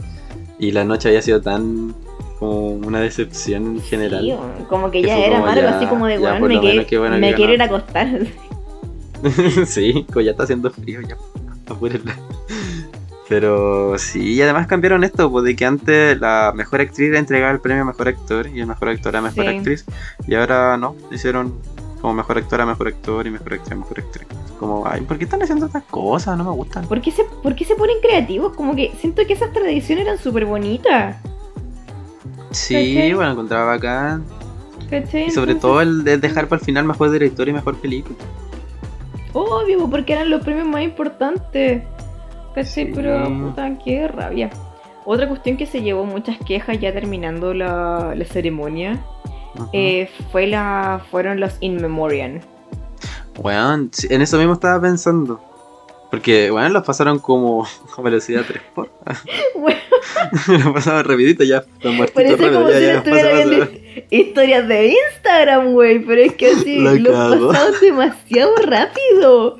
Y la noche había sido tan como una decepción general. Sí, como que Que ya era como malo, así como de me, que- bueno me que quiero ir a acostar. sí, como ya está haciendo frío, ya. apúrenla. Pero sí, y además cambiaron esto, pues de que antes la mejor actriz entregaba el premio a mejor actor y el mejor actor a mejor Sí. actriz. Y ahora no, hicieron como mejor actor a mejor actor y mejor actriz mejor actriz. Como, ay, ¿por qué están haciendo estas cosas? No me gustan. ¿Por qué, se, ¿Por qué se ponen creativos? Como que siento que esas tradiciones eran súper bonitas. Sí, ¿Cachai? bueno, encontraba bacán. ¿Cachai? Y sobre Entonces, todo el de dejar para el final mejor director y mejor película. Obvio, porque eran los premios más importantes. ¿Cachai? Sí. Pero, puta, qué rabia. Otra cuestión que se llevó muchas quejas ya terminando la, la ceremonia. Eh, fue la, fueron los In Memoriam. Weón, sí, en eso mismo estaba pensando. Porque, bueno, los pasaron como a velocidad 3 por. Bueno, los pasaron rapidito ya. Están muertitos parece rápido, como ya, si ya, estuviera viendo historias de Instagram, güey. Pero es que así La lo cagó. pasaron demasiado rápido.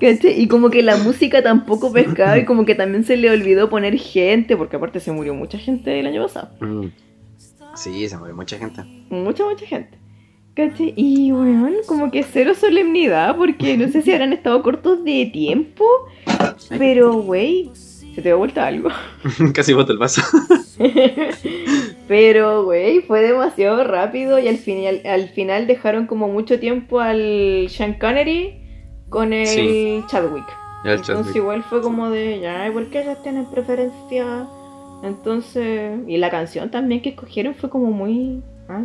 ¿Cachai? Y como que la música tampoco pescaba y como que también se le olvidó poner gente, porque aparte se murió mucha gente el año pasado. Mm. Sí, se murió mucha gente. Mucha, mucha gente. ¿Cachai? Y weón, como que cero solemnidad, porque no sé si habrán estado cortos de tiempo, pero güey, se te dio vuelta algo. Casi boto el vaso. Pero güey, fue demasiado rápido y al final, al final dejaron como mucho tiempo al Sean Connery con el Sí. Chadwick. El Entonces Chadwick. igual fue como de, ya, ¿por qué ellos tienen preferencia? Entonces, y la canción también que escogieron fue como muy... ah,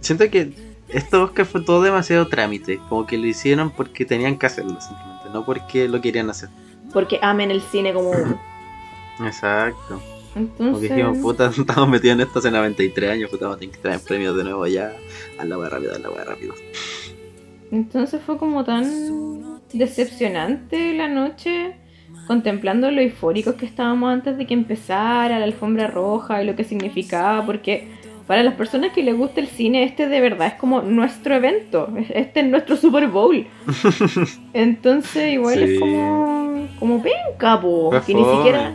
Siento que esto Oscar fue todo demasiado trámite. Como que lo hicieron porque tenían que hacerlo simplemente, no porque lo querían hacer. Porque amen el cine como uno. Exacto. Como que Entonces, dijimos, puta, estamos metidos en esto hace 93 años, puta, vamos a tener que traer premios de nuevo ya. A la wea rápido, a la wea rápido. entonces fue como tan decepcionante la noche, contemplando lo eufóricos que estábamos antes de que empezara la alfombra roja y lo que significaba, porque para las personas que les gusta el cine, este de verdad es como nuestro evento, este es nuestro Super Bowl. Entonces igual Sí. es como, como penca, po, que ni siquiera...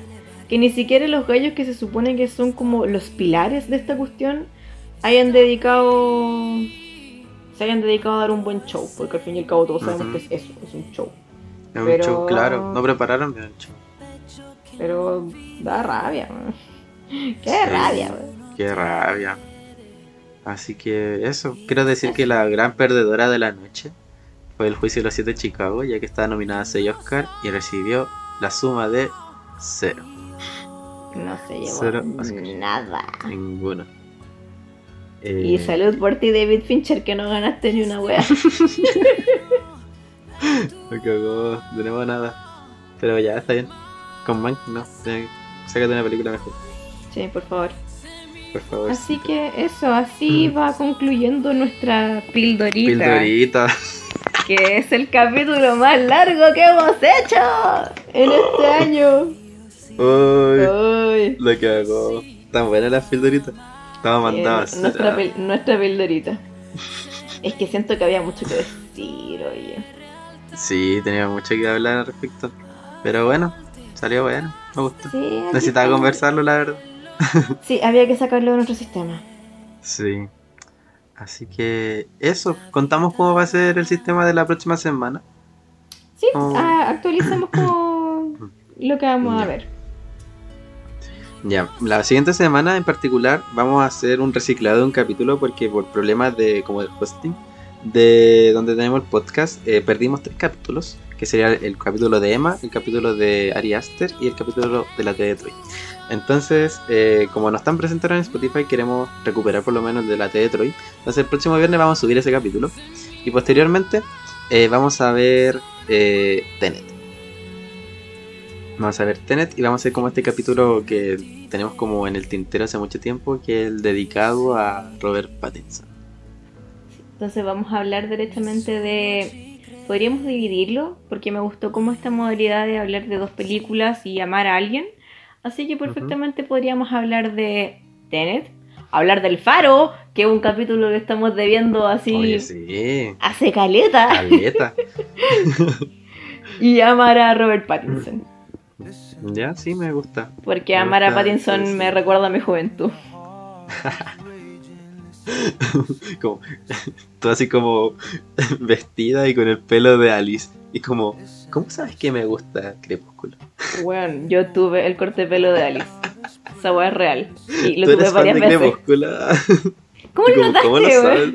Que ni siquiera los gallos que se supone que son como los pilares de esta cuestión hayan dedicado se hayan dedicado a dar un buen show, porque al fin y al cabo todos sabemos que es eso, es un show. Es un Pero- show, claro. No prepararon bien el show. Pero da rabia, man. Qué Sí. rabia, man. Qué rabia. Así que eso, quiero decir que la gran perdedora de la noche fue el juicio de los siete de Chicago, ya que estaba nominada a 6 Oscar y recibió la suma de cero. No se llevó Cero nada. Ninguno. Y Eh, salud por ti, David Fincher, que no ganaste ni una wea. Me cagó, de nuevo nada. Pero ya está bien. Con Mank no. Sácate una película mejor, Sí, por favor. por favor. Así que eso, así va concluyendo nuestra pildorita. Pildorita. que es el capítulo más largo que hemos hecho en este año. Uy, Uy. lo que hago. Tan buena la pildorita. Estaba mandada Eh, nuestra, ah. pil- nuestra pildorita. Es que siento que había mucho que decir, oye. Sí, tenía mucho que hablar al respecto. Pero bueno, salió bueno, me gustó. Sí, Necesitaba conversarlo, la verdad. Sí, había que sacarlo de nuestro sistema. Sí. Así que eso, contamos cómo va a ser el sistema de la próxima semana. Sí, Oh. ah, actualicemos como lo que vamos a ver. Ya, la siguiente semana en particular vamos a hacer un reciclado de un capítulo porque por problemas de como del hosting de donde tenemos el podcast eh, perdimos tres capítulos, que sería el capítulo de Emma, el capítulo de Ari Aster y el capítulo de la T de Troy. Entonces, eh, como no están presentes ahora en Spotify, queremos recuperar por lo menos de la T de Troy. Entonces el próximo viernes vamos a subir ese capítulo y posteriormente eh, vamos a ver Tenet. Vamos a ver Tenet y vamos a hacer como este capítulo que tenemos como en el tintero hace mucho tiempo, que es el dedicado a Robert Pattinson. Entonces vamos a hablar directamente de... Podríamos dividirlo porque me gustó como esta modalidad de hablar de dos películas y amar a alguien. Así que perfectamente podríamos hablar de Tenet, hablar del Faro, que es un capítulo que estamos debiendo así Oye, sí, hace caleta, caleta. y amar a Robert Pattinson. ya, sí, me gusta. Porque Me amar a Pattinson sí. me recuerda a mi juventud. Como, tú así como vestida y con el pelo de Alice. Y como, ¿cómo sabes que me gusta Crepúsculo? Bueno, yo tuve el corte de pelo de Alice. Esa weá es real. Y lo ¿Tú tuve eres fan varias de veces. Crepúsculo? ¿Cómo lo notaste, ¿Cómo lo sabes?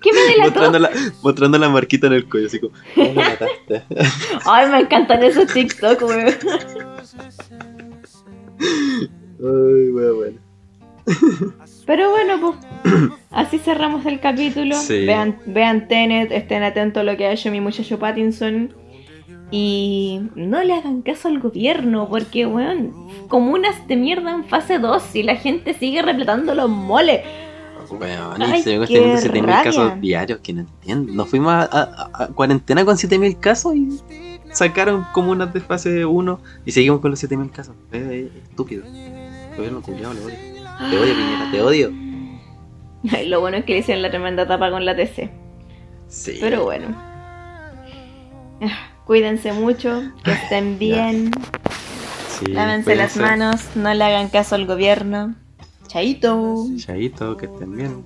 ¿Qué me delató? mostrando, la, mostrando la marquita en el cuello, así como, ¿cómo lo mataste? Ay, me encantan esos TikTok, weón. Ay, bueno, bueno. Pero bueno, pues así cerramos el capítulo. Sí. Vean, vean Tenet, estén atentos a lo que ha hecho mi muchacho Pattinson. Y no le hagan caso al gobierno, porque, weón, comunas de mierda en fase 2 y la gente sigue repletando los moles. Weón, Ay, y qué teniendo 7000 rabia. casos diarios que no entiendo. Nos fuimos a, a- a cuarentena con 7000 casos y sacaron como unas de fase 1 y seguimos con los 7000 casos. Es, es estúpido. Gobierno culiado, le odio. Te odio, Piñera, te odio. Ay, lo bueno es que le hicieron la tremenda tapa con la TC. Sí. Pero bueno. Ah, Cuídense mucho, que estén bien. Sí, Lávense las manos, no le hagan caso al gobierno. Chaito. Chaito, que estén bien.